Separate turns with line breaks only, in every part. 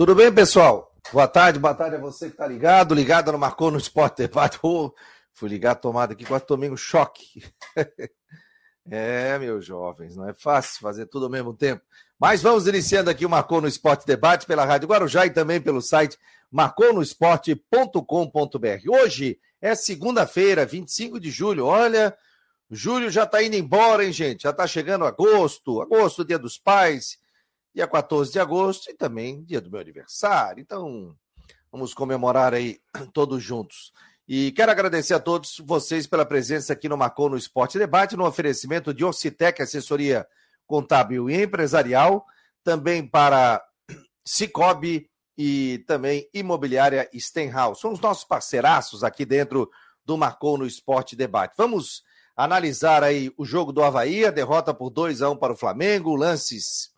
Tudo bem, pessoal? Boa tarde, boa tarde a você que está ligado, ligado no Marcou no Esporte Debate. Oh, fui ligar a tomada aqui, quase tomei um choque. é, meus jovens, não é fácil fazer tudo ao mesmo tempo. Mas vamos iniciando aqui o Marcou no Esporte Debate pela Rádio Guarujá e também pelo site marconosport.com.br. Hoje é segunda-feira, 25 de julho. Olha, julho já está indo embora, hein, gente? Já está chegando agosto, agosto, dia dos pais, dia 14 de agosto e também dia do meu aniversário. Então, vamos comemorar aí todos juntos. E quero agradecer a todos vocês pela presença aqui no Marcou no Esporte Debate, no oferecimento de Ocitec, assessoria contábil e empresarial, também para Cicobi e também Imobiliária Stenhouse. São os nossos parceiraços aqui dentro do Marcou no Esporte Debate. Vamos analisar aí o jogo do Havaí, a derrota por 2 a 1 para o Flamengo, lances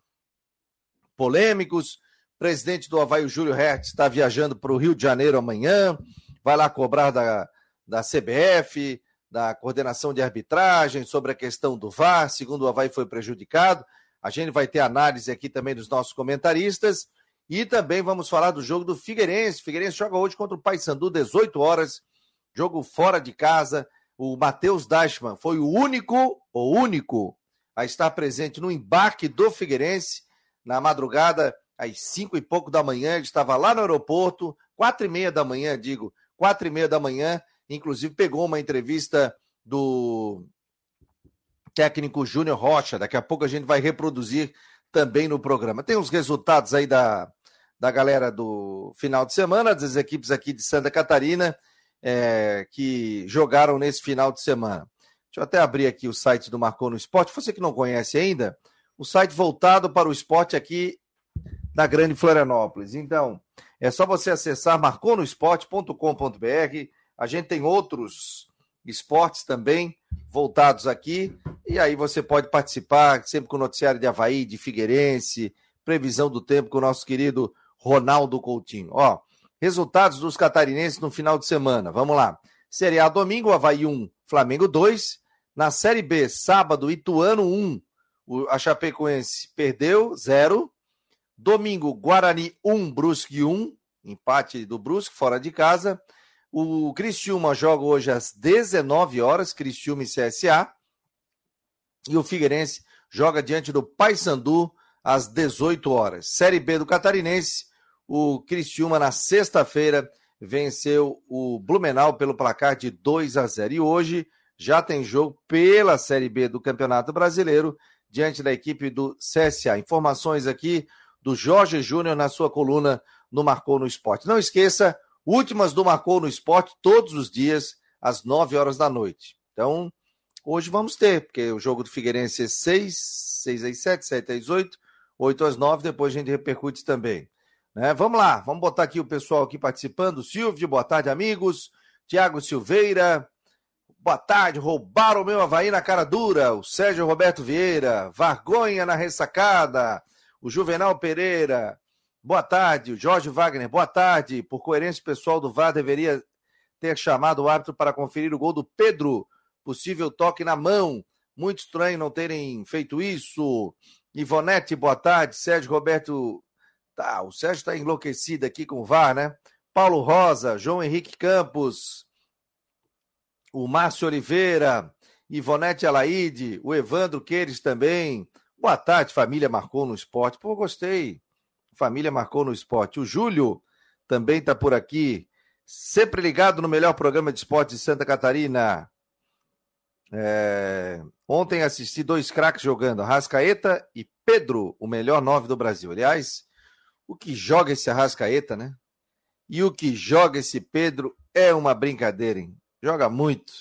polêmicos. Presidente do Havaí, Júlio Hertz, está viajando para o Rio de Janeiro amanhã, vai lá cobrar da, da CBF, da coordenação de arbitragem, sobre a questão do VAR, segundo o Havaí foi prejudicado. A gente vai ter análise aqui também dos nossos comentaristas. E também vamos falar do jogo do Figueirense. Figueirense joga hoje contra o Paysandu, 18 horas. Jogo fora de casa. O Matheus Dashman foi o único, o único, a estar presente no embarque do Figueirense na madrugada, às cinco e pouco da manhã. Ele estava lá no aeroporto, quatro e meia da manhã, digo, quatro e meia da manhã, inclusive pegou uma entrevista do técnico Júnior Rocha. Daqui a pouco a gente vai reproduzir também no programa. Tem os resultados aí da, da galera do final de semana, das equipes aqui de Santa Catarina é, que jogaram nesse final de semana. Deixa eu até abrir aqui o site do Marcou no Esporte. Você que não conhece ainda, o site voltado para o esporte aqui da Grande Florianópolis. Então, é só você acessar marconosport.com.br a gente tem outros esportes também voltados aqui, e aí você pode participar sempre com o noticiário de Havaí, de Figueirense, previsão do tempo com o nosso querido Ronaldo Coutinho. Ó, resultados dos catarinenses no final de semana. Vamos lá. Série A domingo, Havaí 1, Flamengo 2. Na Série B, sábado, Ituano 1. A Chapecoense perdeu 0. Domingo, Guarani 1, Brusque 1. Empate do Brusque, fora de casa. O Cristiúma joga hoje às 19 horas, Cristiúma e CSA. E o Figueirense joga diante do Paysandu às 18 horas. Série B do Catarinense, o Cristiúma na sexta-feira venceu o Blumenau pelo placar de 2 a 0. E hoje já tem jogo pela Série B do Campeonato Brasileiro diante da equipe do CSA. Informações aqui do Jorge Júnior na sua coluna no Marcou no Esporte. Não esqueça, Últimas do Marcou no Esporte todos os dias, às 9 horas da noite. Então, hoje vamos ter, porque o jogo do Figueirense é 6, 6 às 7, 7 às 8, 8 às 9, depois a gente repercute também. Né? Vamos lá, vamos botar aqui o pessoal aqui participando. Silvio, boa tarde, amigos. Tiago Silveira, boa tarde. Roubaram o meu Havaí na cara dura. O Sérgio Roberto Vieira, Vargonha na ressacada. O Juvenal Pereira, Boa tarde, Jorge Wagner. Boa tarde. Por coerência, pessoal do VAR deveria ter chamado o árbitro para conferir o gol do Pedro. Possível toque na mão. Muito estranho não terem feito isso. Ivonete, boa tarde. Sérgio Roberto. Tá, o Sérgio está enlouquecido aqui com o VAR, né? Paulo Rosa, João Henrique Campos, o Márcio Oliveira, Ivonete Alaide, o Evandro Queires também. Boa tarde, família marcou no esporte. Pô, gostei. Família marcou no esporte. O Júlio também está por aqui, sempre ligado no melhor programa de esporte de Santa Catarina. É... Ontem assisti dois craques jogando, Arrascaeta e Pedro, o melhor nove do Brasil. Aliás, o que joga esse Arrascaeta, né? E o que joga esse Pedro é uma brincadeira, hein? Joga muito.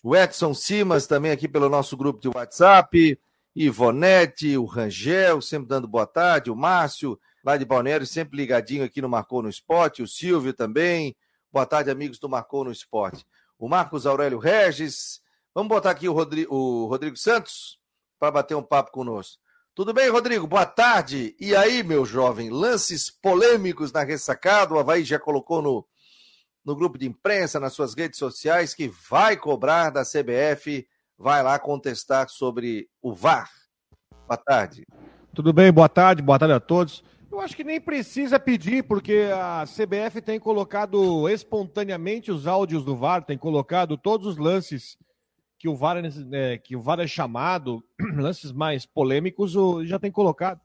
O Edson Simas também aqui pelo nosso grupo de WhatsApp. Ivonete, o Rangel, sempre dando boa tarde. O Márcio, lá de Balneário, sempre ligadinho aqui no Marcou no Esporte, o Silvio também. Boa tarde, amigos do Marcou no Esporte. O Marcos Aurélio Regis. Vamos botar aqui o Rodrigo, o Rodrigo Santos para bater um papo conosco. Tudo bem, Rodrigo? Boa tarde. E aí, meu jovem, lances polêmicos na ressacada. O Havaí já colocou no, no grupo de imprensa, nas suas redes sociais, que vai cobrar da CBF, vai lá contestar sobre o VAR. Boa tarde.
Tudo bem, boa tarde, boa tarde a todos. Eu acho que nem precisa pedir, porque a CBF tem colocado espontaneamente os áudios do VAR, tem colocado todos os lances que o VAR é, que o VAR é chamado, lances mais polêmicos, já tem colocado.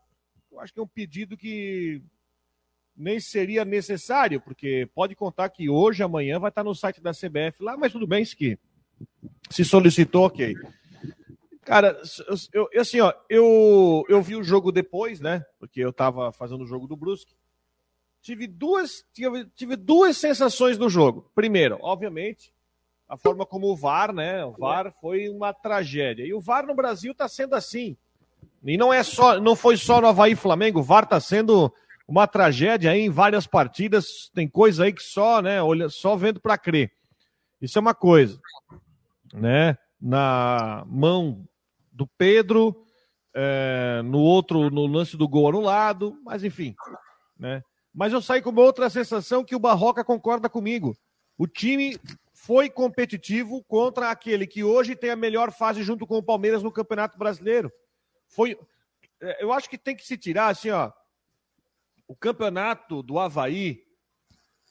Eu acho que é um pedido que nem seria necessário, porque pode contar que hoje, amanhã, vai estar no site da CBF lá, mas tudo bem, que se solicitou, ok. Cara, eu, eu, assim, ó, eu, eu vi o jogo depois, né? Porque eu tava fazendo o jogo do Brusque. Tive duas, tive, tive duas sensações do jogo. Primeiro, obviamente, a forma como o VAR, né? O VAR foi uma tragédia. E o VAR no Brasil tá sendo assim. E não é só, não foi só no Havaí Flamengo, o VAR tá sendo uma tragédia aí em várias partidas. Tem coisa aí que só, né, olha, só vendo para crer. Isso é uma coisa, né? Na mão do Pedro, é, no outro, no lance do gol anulado, mas enfim, né? Mas eu saí com uma outra sensação que o Barroca concorda comigo. O time foi competitivo contra aquele que hoje tem a melhor fase junto com o Palmeiras no Campeonato Brasileiro. Foi, é, eu acho que tem que se tirar assim, ó. O campeonato do Havaí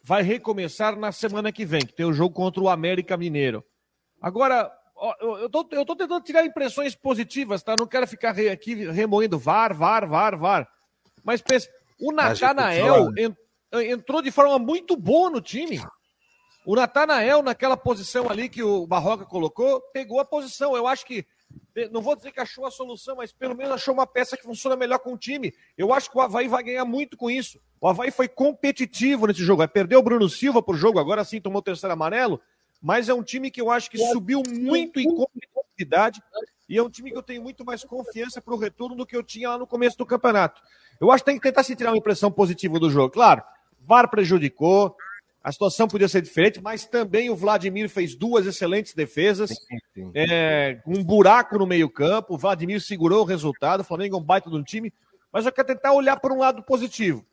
vai recomeçar na semana que vem, que tem o jogo contra o América Mineiro. Agora, eu tô, eu tô tentando tirar impressões positivas, tá? Não quero ficar aqui remoendo VAR, VAR, VAR, VAR. Mas pensa, o Natanael entrou de forma muito boa no time. O Natanael, naquela posição ali que o Barroca colocou, pegou a posição. Eu acho que, não vou dizer que achou a solução, mas pelo menos achou uma peça que funciona melhor com o time. Eu acho que o Havaí vai ganhar muito com isso. O Havaí foi competitivo nesse jogo. Vai perder o Bruno Silva por jogo, agora sim tomou o terceiro amarelo mas é um time que eu acho que subiu muito em competitividade e é um time que eu tenho muito mais confiança para o retorno do que eu tinha lá no começo do campeonato. Eu acho que tem que tentar se tirar uma impressão positiva do jogo. Claro, VAR prejudicou, a situação podia ser diferente, mas também o Vladimir fez duas excelentes defesas, é, um buraco no meio-campo. O Vladimir segurou o resultado. O Flamengo é um baita de um time, mas eu quero tentar olhar por um lado positivo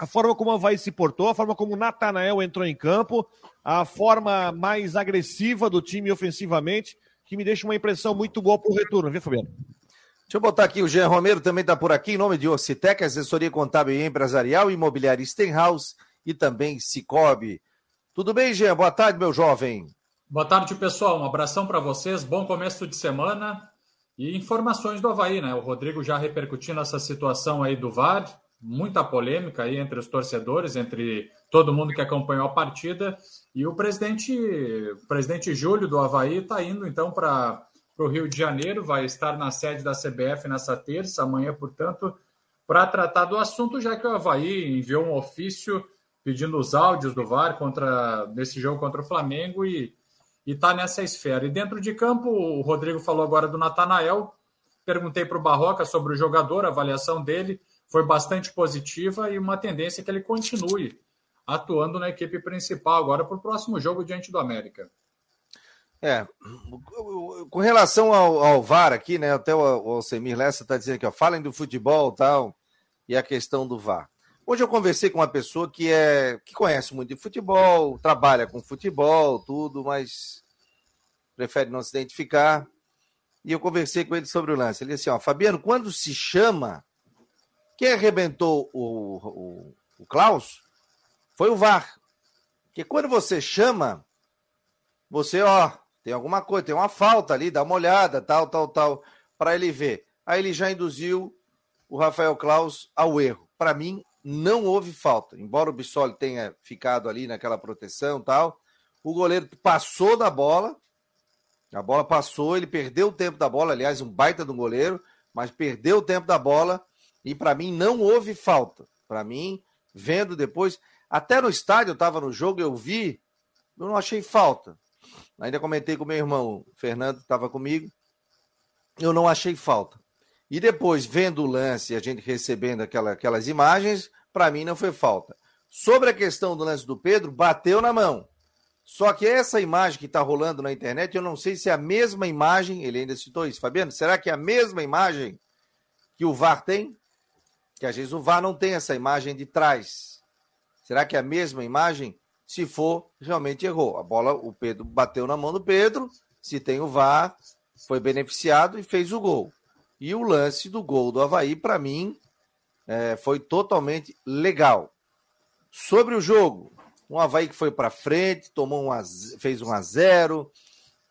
a forma como o Havaí se portou, a forma como o Natanael entrou em campo, a forma mais agressiva do time ofensivamente, que me deixa uma impressão muito boa para o retorno, viu, Fabiano?
Deixa eu botar aqui, o Jean Romero também está por aqui, em nome de Ocitec, assessoria contábil e empresarial, imobiliária Stenhouse e também Cicobi. Tudo bem, Jean? Boa tarde, meu jovem.
Boa tarde, pessoal. Um abração para vocês, bom começo de semana e informações do Havaí, né? O Rodrigo já repercutindo essa situação aí do VAR, muita polêmica aí entre os torcedores, entre todo mundo que acompanhou a partida. E o presidente, o presidente Júlio do Havaí está indo então para o Rio de Janeiro, vai estar na sede da CBF nessa terça, amanhã, portanto, para tratar do assunto, já que o Havaí enviou um ofício pedindo os áudios do VAR contra, nesse jogo contra o Flamengo e está nessa esfera. E dentro de campo, o Rodrigo falou agora do Natanael. Perguntei para o Barroca sobre o jogador, a avaliação dele foi bastante positiva e uma tendência que ele continue atuando na equipe principal agora para o próximo jogo diante do América.
É, com relação ao, ao VAR aqui, né? Até o, Alcemir Lessa está dizendo aqui, ó, falem do futebol tal, e a questão do VAR. Hoje eu conversei com uma pessoa que é que conhece muito de futebol, trabalha com futebol, tudo, mas prefere não se identificar. E eu conversei com ele sobre o lance. Ele disse assim: ó, Fabiano, quando se chama quem arrebentou o, o, o Klaus foi o VAR. Porque quando você chama, você, ó, tem alguma coisa, tem uma falta ali, dá uma olhada, tal, tal, tal, para ele ver. Aí ele já induziu o Rafael Klaus ao erro. Para mim, não houve falta. Embora o Bissoli tenha ficado ali naquela proteção tal, o goleiro passou da bola, a bola passou, ele perdeu o tempo da bola, aliás, um baita do goleiro, mas perdeu o tempo da bola e para mim não houve falta. Para mim, vendo depois, até no estádio eu estava no jogo, eu vi, eu não achei falta. Ainda comentei com meu irmão, o Fernando estava comigo, eu não achei falta. E depois, vendo o lance, a gente recebendo aquela, aquelas imagens, para mim não foi falta. Sobre a questão do lance do Pedro, bateu na mão. Só que essa imagem que está rolando na internet, eu não sei se é a mesma imagem, ele ainda citou isso, Fabiano, será que é a mesma imagem que o VAR tem? que às vezes o VAR não tem essa imagem de trás. Será que é a mesma imagem? Se for, realmente errou. A bola, o Pedro bateu na mão do Pedro, se tem o VAR, foi beneficiado e fez o gol. E o lance do gol do Havaí, para mim, é, foi totalmente legal. Sobre o jogo, um Havaí que foi para frente, tomou um a, fez um a zero,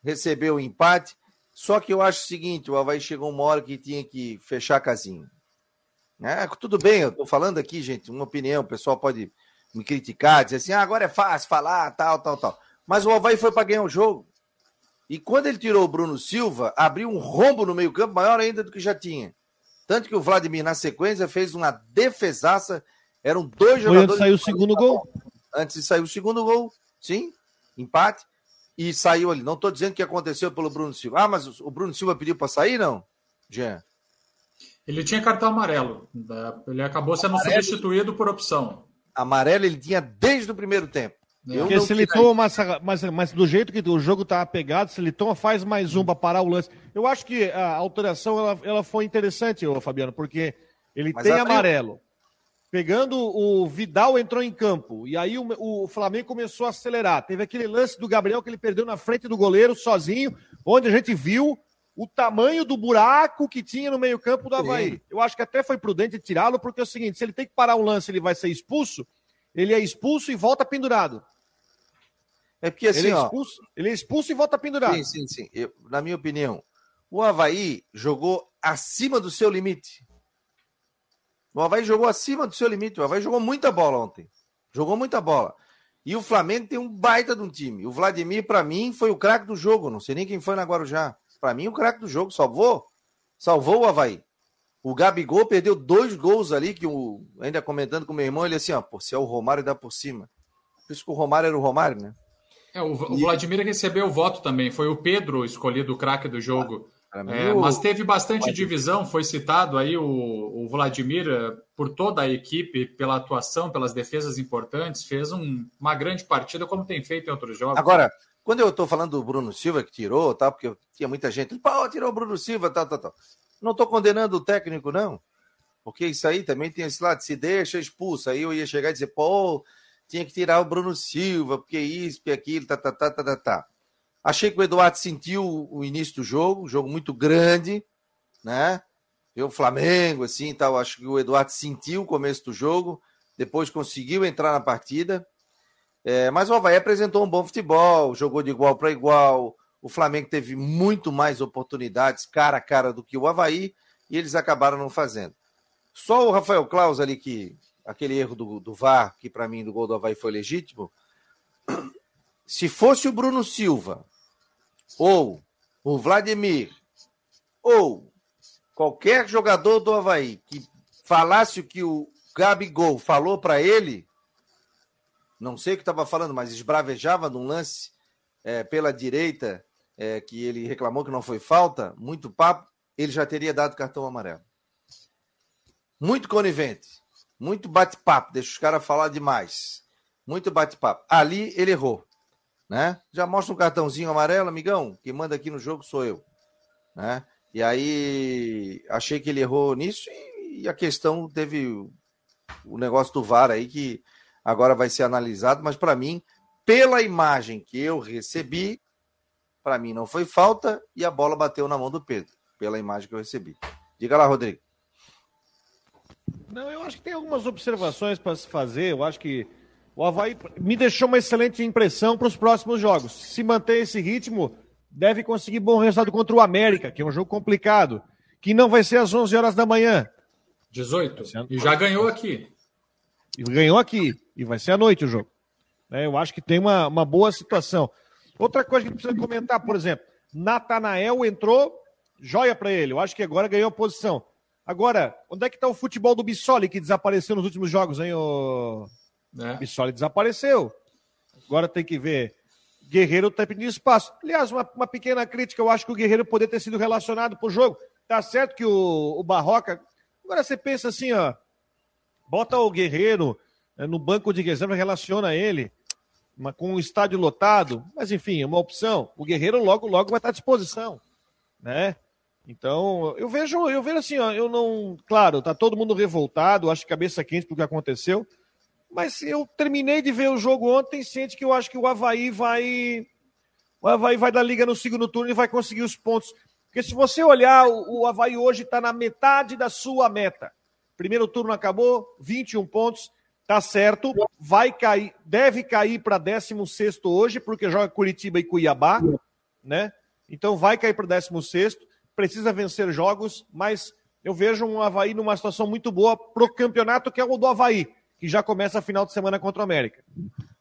recebeu o um empate. Só que eu acho o seguinte: o Havaí chegou uma hora que tinha que fechar casinha. É, tudo bem, eu estou falando aqui, gente, uma opinião, o pessoal pode me criticar, dizer assim, ah, agora é fácil falar, tal, tal, tal. Mas o Havaí foi para ganhar o jogo. E quando ele tirou o Bruno Silva, abriu um rombo no meio-campo maior ainda do que já tinha. Tanto que o Vladimir, na sequência, fez uma defesaça. Eram dois
jogadores. Foi antes saiu o segundo gol.
Antes de sair o segundo gol, sim, empate. E saiu ali. Não estou dizendo que aconteceu pelo Bruno Silva. Ah, mas o Bruno Silva pediu para sair, não? Jean.
Ele tinha cartão amarelo. Ele acabou sendo amarelo. substituído por opção.
Amarelo ele tinha desde o primeiro tempo.
Eu Porque se ele toma, mas, mas, mas, do jeito que o jogo tá pegado, se ele toma, faz mais um para parar o lance. Eu acho que a alteração ela, ela foi interessante, ô, Fabiano, porque ele mas tem abriu. amarelo. Pegando o Vidal entrou em campo e aí o, o, Flamengo começou a acelerar. Teve aquele lance do Gabriel que ele perdeu na frente do goleiro sozinho, onde a gente viu o tamanho do buraco que tinha no meio-campo do Havaí. Sim. Eu acho que até foi prudente tirá-lo, porque é o seguinte: se ele tem que parar um lance, ele vai ser expulso, ele é expulso e volta pendurado.
É porque assim,
ele é expulso, ó, ele é expulso e volta pendurado.
Sim, sim, sim. Eu, na minha opinião, o Havaí jogou acima do seu limite. O Havaí jogou acima do seu limite. O Havaí jogou muita bola ontem. Jogou muita bola. E o Flamengo tem um baita de um time. O Vladimir, para mim, foi o craque do jogo. Não sei nem quem foi na Guarujá. Para mim, o craque do jogo. Salvou. Salvou o Havaí. O Gabigol perdeu dois gols ali, que o, ainda comentando com o meu irmão, ele assim, ó, pô, se é o Romário, dá por cima. Por isso que o Romário era o Romário, né?
É, o, o Vladimir recebeu o voto também. Foi o Pedro escolhido o craque do jogo. é, mas teve bastante divisão, foi citado aí o, o, Vladimir eh, por toda a equipe, pela atuação, pelas defesas importantes, fez um, uma grande partida, como tem feito em outros jogos.
Agora, quando eu estou falando do Bruno Silva que tirou, tá? Porque tinha muita gente, pô, tirou o Bruno Silva, tal, tal, tal. Não estou condenando o técnico, não. Porque isso aí também tem esse lado, se deixa, expulsa. Aí eu ia chegar e dizer, pô, tinha que tirar o Bruno Silva, porque isso, porque aquilo, tá, tá, tá, tá, tá, tá. Achei que o Eduardo sentiu o início do jogo, um jogo muito grande, né? o Flamengo, assim, tal. Acho que o Eduardo sentiu o começo do jogo, depois conseguiu entrar na partida. É, mas o Havaí apresentou um bom futebol, jogou de igual para igual. O Flamengo teve muito mais oportunidades cara a cara do que o Havaí e eles acabaram não fazendo. Só o Rafael Claus ali que aquele erro do, do VAR, que para mim do gol do Havaí foi legítimo, se fosse o Bruno Silva, ou o Vladimir, ou qualquer jogador do Havaí que falasse o que o Gabigol falou para ele, não sei o que estava falando, mas esbravejava num lance é, pela direita, é, que ele reclamou que não foi falta, muito papo, ele já teria dado cartão amarelo. Muito conivente. Muito bate-papo, deixa os caras falar demais. Muito bate-papo. Ali ele errou. Né? Já mostra um cartãozinho amarelo, amigão. Quem manda aqui no jogo sou eu. Né? E aí achei que ele errou nisso e, a questão teve o negócio do VAR aí que agora vai ser analisado, mas para mim, pela imagem que eu recebi, para mim não foi falta e a bola bateu na mão do Pedro, pela imagem que eu recebi. Diga lá, Rodrigo.
Não, eu acho que tem algumas observações para se fazer. Eu acho que o Havaí me deixou uma excelente impressão para os próximos jogos. Se manter esse ritmo, deve conseguir bom resultado contra o América, que é um jogo complicado, que não vai ser às 11 horas da manhã.
18. E já ganhou aqui.
E ganhou aqui. E vai ser à noite o jogo. É, eu acho que tem uma, uma boa situação. Outra coisa que precisa comentar, por exemplo, Natanael entrou, joia para ele. Eu acho que agora ganhou a posição. Agora, onde é que está o futebol do Bissoli que desapareceu nos últimos jogos, hein? O é. Bissoli desapareceu. Agora tem que ver. Guerreiro está pedindo espaço. Aliás, uma, uma, pequena crítica, eu acho que o Guerreiro poderia ter sido relacionado para o jogo. Tá certo que o, o Barroca. Agora você pensa assim, ó. Bota o Guerreiro é, no banco de reserva, relaciona ele uma, com o estádio lotado. Mas enfim, é uma opção. O Guerreiro logo, logo vai estar à disposição. Né? Então, eu vejo, eu vejo assim, ó, eu não. Claro, tá todo mundo revoltado, acho que cabeça quente porque aconteceu. Mas eu terminei de ver o jogo ontem, sente que eu acho que o Havaí vai. O Havaí vai da liga no segundo turno e vai conseguir os pontos. Porque se você olhar, o, o Havaí hoje está na metade da sua meta. Primeiro turno acabou, 21 pontos, tá certo. Vai cair, deve cair para 16 hoje, porque joga Curitiba e Cuiabá, né? Então vai cair para 16. Precisa vencer jogos, mas eu vejo um Havaí numa situação muito boa para o campeonato, que é o do Havaí, que já começa a final de semana contra o América.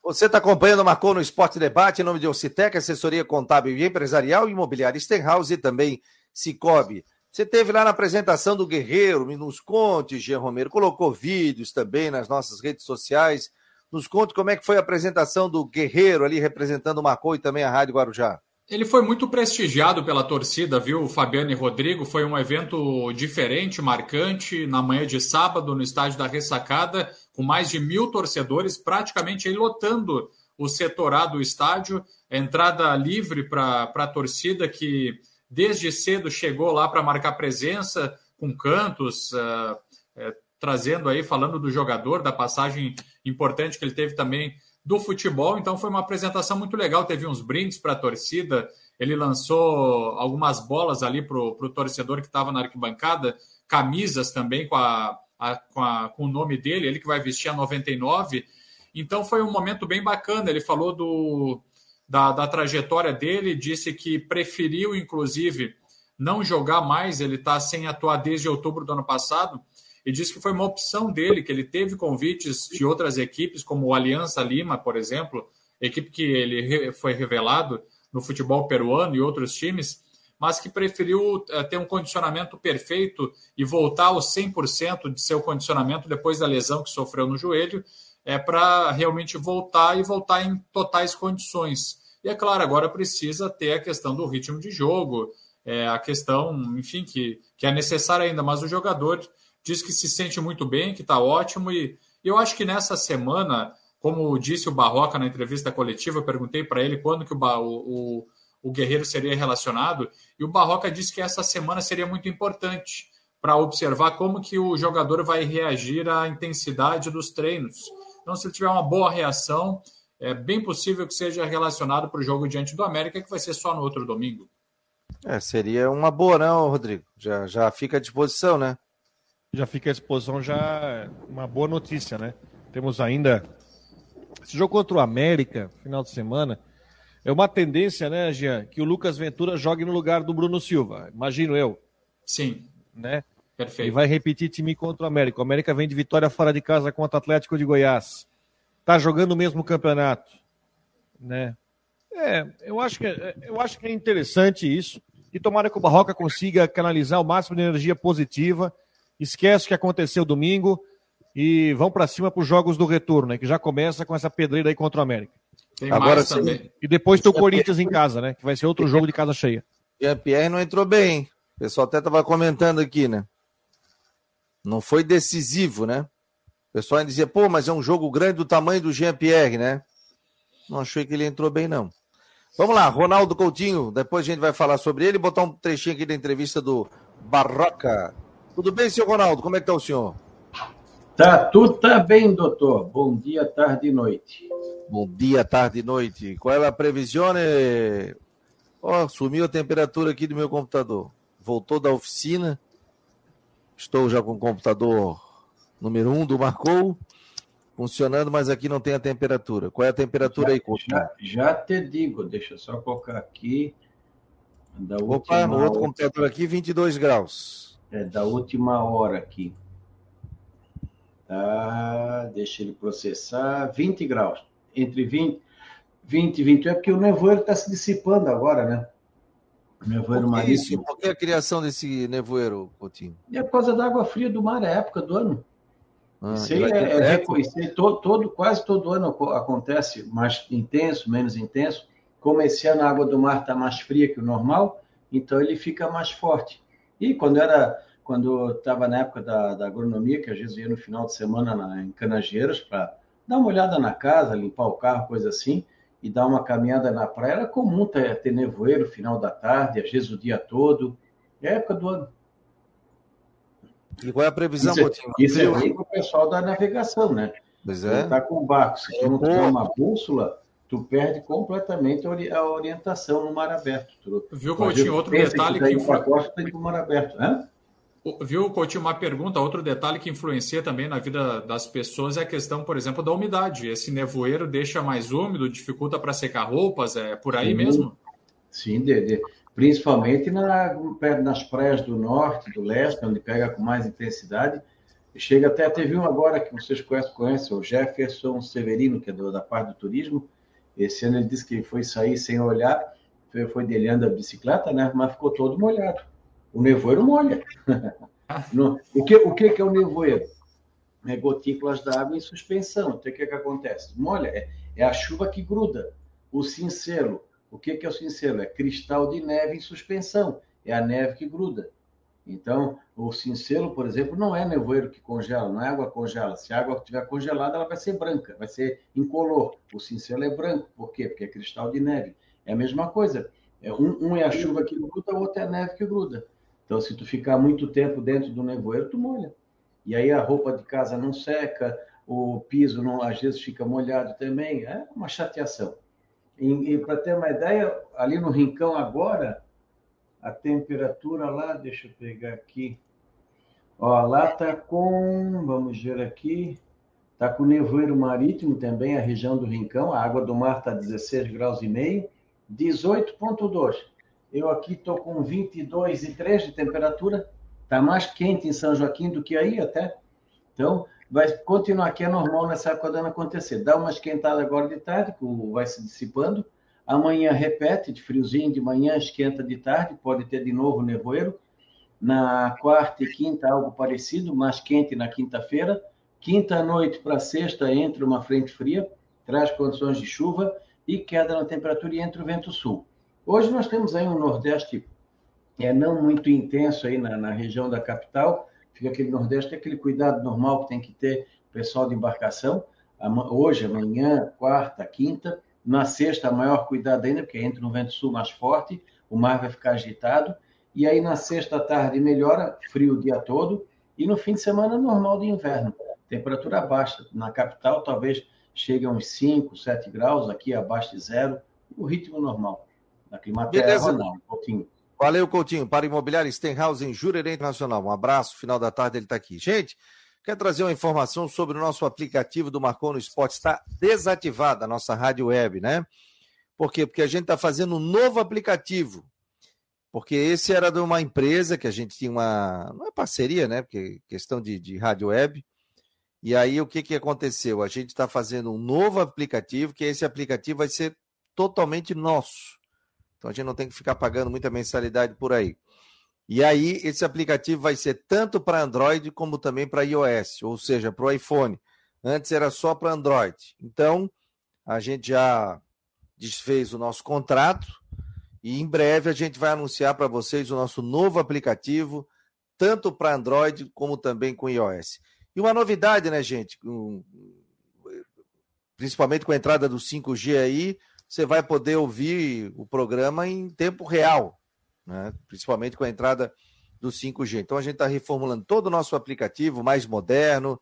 Você está acompanhando, marcou no Esporte Debate, em nome de Ocitec, assessoria contábil e empresarial, imobiliária Stenhouse e também Cicobi. Você teve lá na apresentação do Guerreiro, nos conte, Jean Romero, colocou vídeos também nas nossas redes sociais. Nos conte como é que foi a apresentação do Guerreiro ali representando o Marcou e também a Rádio Guarujá.
Ele foi muito prestigiado pela torcida, viu, Fabiano e Rodrigo? Foi um evento diferente, marcante, na manhã de sábado, no estádio da Ressacada, com mais de mil torcedores, praticamente aí lotando o setorado do estádio. Entrada livre para a torcida que desde cedo chegou lá para marcar presença, com cantos, uh, uh, trazendo aí, falando do jogador, da passagem importante que ele teve também do futebol. Então foi uma apresentação muito legal. Teve uns brindes para a torcida. Ele lançou algumas bolas ali para o torcedor que estava na arquibancada, camisas também com, a, a, com, a, com o nome dele, ele que vai vestir a 99. Então foi um momento bem bacana. Ele falou do, da, da trajetória dele, disse que preferiu, inclusive, não jogar mais. Ele está sem atuar desde outubro do ano passado e disse que foi uma opção dele, que ele teve convites de outras equipes, como o Aliança Lima, por exemplo, equipe que ele foi revelado no futebol peruano e outros times, mas que preferiu eh, ter um condicionamento perfeito e voltar aos 100% de seu condicionamento depois da lesão que sofreu no joelho, é para realmente voltar e voltar em totais condições. E é claro, agora precisa ter a questão do ritmo de jogo, é, a questão, enfim, que, que é necessária ainda, mas o jogador diz que se sente muito bem, que está ótimo. E eu acho que nessa semana, como disse o Barroca na entrevista coletiva, eu perguntei para ele quando que o, o, o Guerreiro seria relacionado, e o Barroca disse que essa semana seria muito importante para observar como que o jogador vai reagir à intensidade dos treinos. Então, se ele tiver uma boa reação, é bem possível que seja relacionado para o jogo diante do América, que vai ser só no outro domingo.
É, seria uma boa, não, Rodrigo? Já, já fica à disposição, né?
Já fica à exposição já uma boa notícia, né? Temos ainda esse jogo contra o América, final de semana. É uma tendência, né, Jean, que o Lucas Ventura jogue no lugar do Bruno Silva. Imagino eu.
Sim.
Né? Perfeito. E vai repetir time contra o América. O América vem de vitória fora de casa contra o Atlético de Goiás. Tá jogando o mesmo campeonato, né? É, eu acho que é, eu acho que é interessante isso. E tomara que o Barroca consiga canalizar o máximo de energia positiva esquece o que aconteceu domingo e vão para cima para os jogos do retorno, né? Que já começa com essa pedreira aí contra o América.
Tem Agora sim. Também.
E depois tem o Corinthians em casa, né? Que vai ser outro jogo de casa cheia.
E a Pierre não entrou bem. O pessoal até estava comentando aqui, né? Não foi decisivo, né? O pessoal dizia, pô, mas é um jogo grande do tamanho do Jean-Pierre, né? Não achei que ele entrou bem, não. Vamos lá, Ronaldo Coutinho, depois a gente vai falar sobre ele, botar um trechinho aqui da entrevista do Barroca. Tudo bem, senhor Ronaldo? Como é que está o senhor?
Tá, tudo tá bem, doutor. Bom dia, tarde e noite.
Bom dia, tarde e noite. Qual é a previsão? Ó, oh, sumiu a temperatura aqui do meu computador. Voltou da oficina. Estou já com o computador número 1 um do Marcou funcionando, mas aqui não tem a temperatura. Qual é a temperatura
já,
aí,
já, já, te digo, deixa eu só colocar aqui.
Da Opa, no outro computador aqui, 22 graus
é, da última hora aqui. Tá, deixa ele processar. 20 graus. Entre 20, 20 e 21 é porque o nevoeiro está se dissipando agora, né?
O nevoeiro por marítimo. Por que a criação desse nevoeiro, Coutinho?
É por causa da água fria do mar, é época do ano. Ah, isso aí, é, é, isso todo, todo, quase todo ano acontece, mais intenso, menos intenso. Como esse ano a água do mar está mais fria que o normal, então ele fica mais forte. E quando era quando estava na época da, da agronomia, que às vezes ia no final de semana na, em Canageiras para dar uma olhada na casa, limpar o carro, coisa assim, e dar uma caminhada na praia, era comum ter, ter nevoeiro final da tarde, às vezes o dia todo. É época do ano.
E qual é a previsão,
Isso, é, isso é ruim para o pessoal da navegação, né?
Pois é.
Está com o barco, se tu não tiver uma bússola, tu perde completamente a orientação no mar aberto. Tu,
Viu, Coutinho, outro detalhe que...
que... Costa, tem o mar aberto?
Viu, Coutinho, uma pergunta, outro detalhe que influencia também na vida das pessoas é a questão, por exemplo, da umidade. Esse nevoeiro deixa mais úmido, dificulta para secar roupas, é por aí Sim. mesmo?
Sim, Dede. Principalmente na, nas praias do norte, do leste, onde pega com mais intensidade. Chega até, teve um agora que vocês conhecem, conhecem o Jefferson Severino, que é da parte do turismo. Esse ano ele disse que foi sair sem olhar, foi, foi delhando a bicicleta, né? Mas ficou todo molhado. O nevoeiro molha. o, que, o que é o nevoeiro? É gotículas d'água em suspensão. Então, o que, que acontece? Molha, é, é a chuva que gruda. O cincelo, o que, que é o cincelo? É cristal de neve em suspensão. É a neve que gruda. Então, o cincelo, por exemplo, não é nevoeiro que congela, não é água congela. Se a água estiver congelada, ela vai ser branca, vai ser incolor. O cincelo é branco. Por quê? Porque é cristal de neve. É a mesma coisa. É, um, um é a chuva que gruda, o outro é a neve que gruda. Então, se tu ficar muito tempo dentro do nevoeiro, tu molha. E aí a roupa de casa não seca, o piso não, às vezes fica molhado também. É uma chateação. E, e para ter uma ideia, ali no Rincão agora, a temperatura lá, deixa eu pegar aqui. Ó, lá está com, vamos ver aqui, está com nevoeiro marítimo também, a região do Rincão, a água do mar está 16 graus e meio, 18,2. Eu aqui estou com 22,3 de temperatura. Está mais quente em São Joaquim do que aí até. Então, vai continuar aqui, é normal nessa época do ano acontecer. Dá uma esquentada agora de tarde, que vai se dissipando. Amanhã repete, de friozinho de manhã, esquenta de tarde, pode ter de novo nevoeiro. Na quarta e quinta, algo parecido, mais quente na quinta-feira. Quinta noite para sexta, entra uma frente fria, traz condições de chuva e queda na temperatura e entra o vento sul. Hoje nós temos aí um Nordeste é, não muito intenso aí na, na região da capital, fica aquele Nordeste, aquele cuidado normal que tem que ter o pessoal de embarcação. Hoje, amanhã, quarta, quinta, na sexta, maior cuidado ainda, porque entra no vento sul mais forte, o mar vai ficar agitado. E aí, na sexta tarde, melhora, frio o dia todo. E no fim de semana, normal de inverno, temperatura baixa. Na capital, talvez chegue a uns 5, 7 graus, aqui abaixo de zero, o ritmo normal. Na Climaterra, Beleza. não, Coutinho.
Valeu, Coutinho. Para Imobiliário Stenhouse em Jurerê Internacional. Um abraço. Final da tarde ele está aqui. Gente, quer trazer uma informação sobre o nosso aplicativo do Marcou no Esporte. Está desativada a nossa rádio web, né? Por quê? Porque a gente está fazendo um novo aplicativo. Porque esse era de uma empresa que a gente tinha uma. Não é parceria, né? Porque questão de, de rádio web. E aí o que, que aconteceu? A gente está fazendo um novo aplicativo, que esse aplicativo vai ser totalmente nosso. Então a gente não tem que ficar pagando muita mensalidade por aí. E aí, esse aplicativo vai ser tanto para Android como também para iOS, ou seja, para o iPhone. Antes era só para Android. Então, a gente já desfez o nosso contrato e em breve a gente vai anunciar para vocês o nosso novo aplicativo, tanto para Android como também com iOS. E uma novidade, né, gente? Principalmente com a entrada do 5G aí, você vai poder ouvir o programa em tempo real, né? principalmente com a entrada do 5G. Então a gente está reformulando todo o nosso aplicativo mais moderno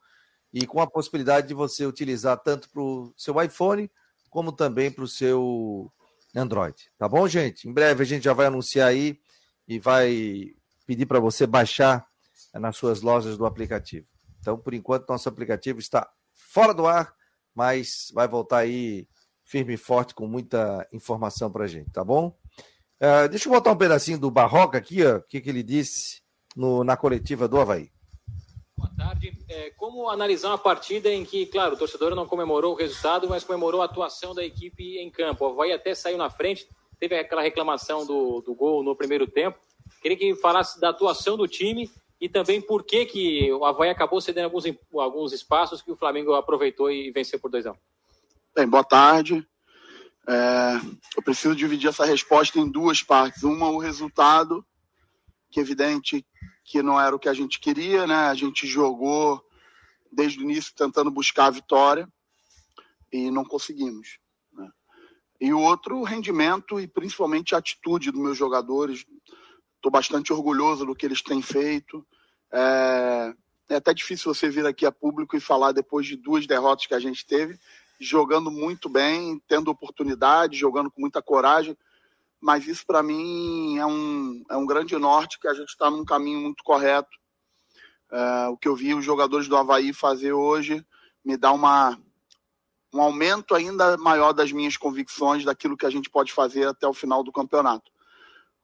e com a possibilidade de você utilizar tanto para o seu iPhone como também para o seu Android. Tá bom, gente? Em breve a gente já vai anunciar aí e vai pedir para você baixar nas suas lojas do aplicativo. Então, por enquanto, nosso aplicativo está fora do ar, mas vai voltar aí firme e forte com muita informação para a gente, tá bom? Uh, deixa eu botar um pedacinho do Barroca aqui, o que, que ele disse no, na coletiva do Havaí.
Boa tarde. É, como analisar uma partida em que, claro, o torcedor não comemorou o resultado, mas comemorou a atuação da equipe em campo? O Havaí até saiu na frente, teve aquela reclamação do, do gol no primeiro tempo. Queria que falasse da atuação do time e também por que, que o Havaí acabou cedendo alguns, alguns espaços que o Flamengo aproveitou e venceu por 2 a 1
Bem, boa tarde. É, eu preciso dividir essa resposta em duas partes. Uma, o resultado, que é evidente que não era o que a gente queria, né? A gente jogou desde o início tentando buscar a vitória e não conseguimos. Né? E o outro, o rendimento e principalmente a atitude dos meus jogadores. Estou bastante orgulhoso do que eles têm feito. É, é até difícil você vir aqui a público e falar depois de duas derrotas que a gente teve jogando muito bem, tendo oportunidade, jogando com muita coragem. Mas isso, para mim, é um, é um grande norte que a gente está num caminho muito correto É, o que eu vi os jogadores do Havaí fazer hoje me dá uma, um aumento ainda maior das minhas convicções daquilo que a gente pode fazer até o final do campeonato.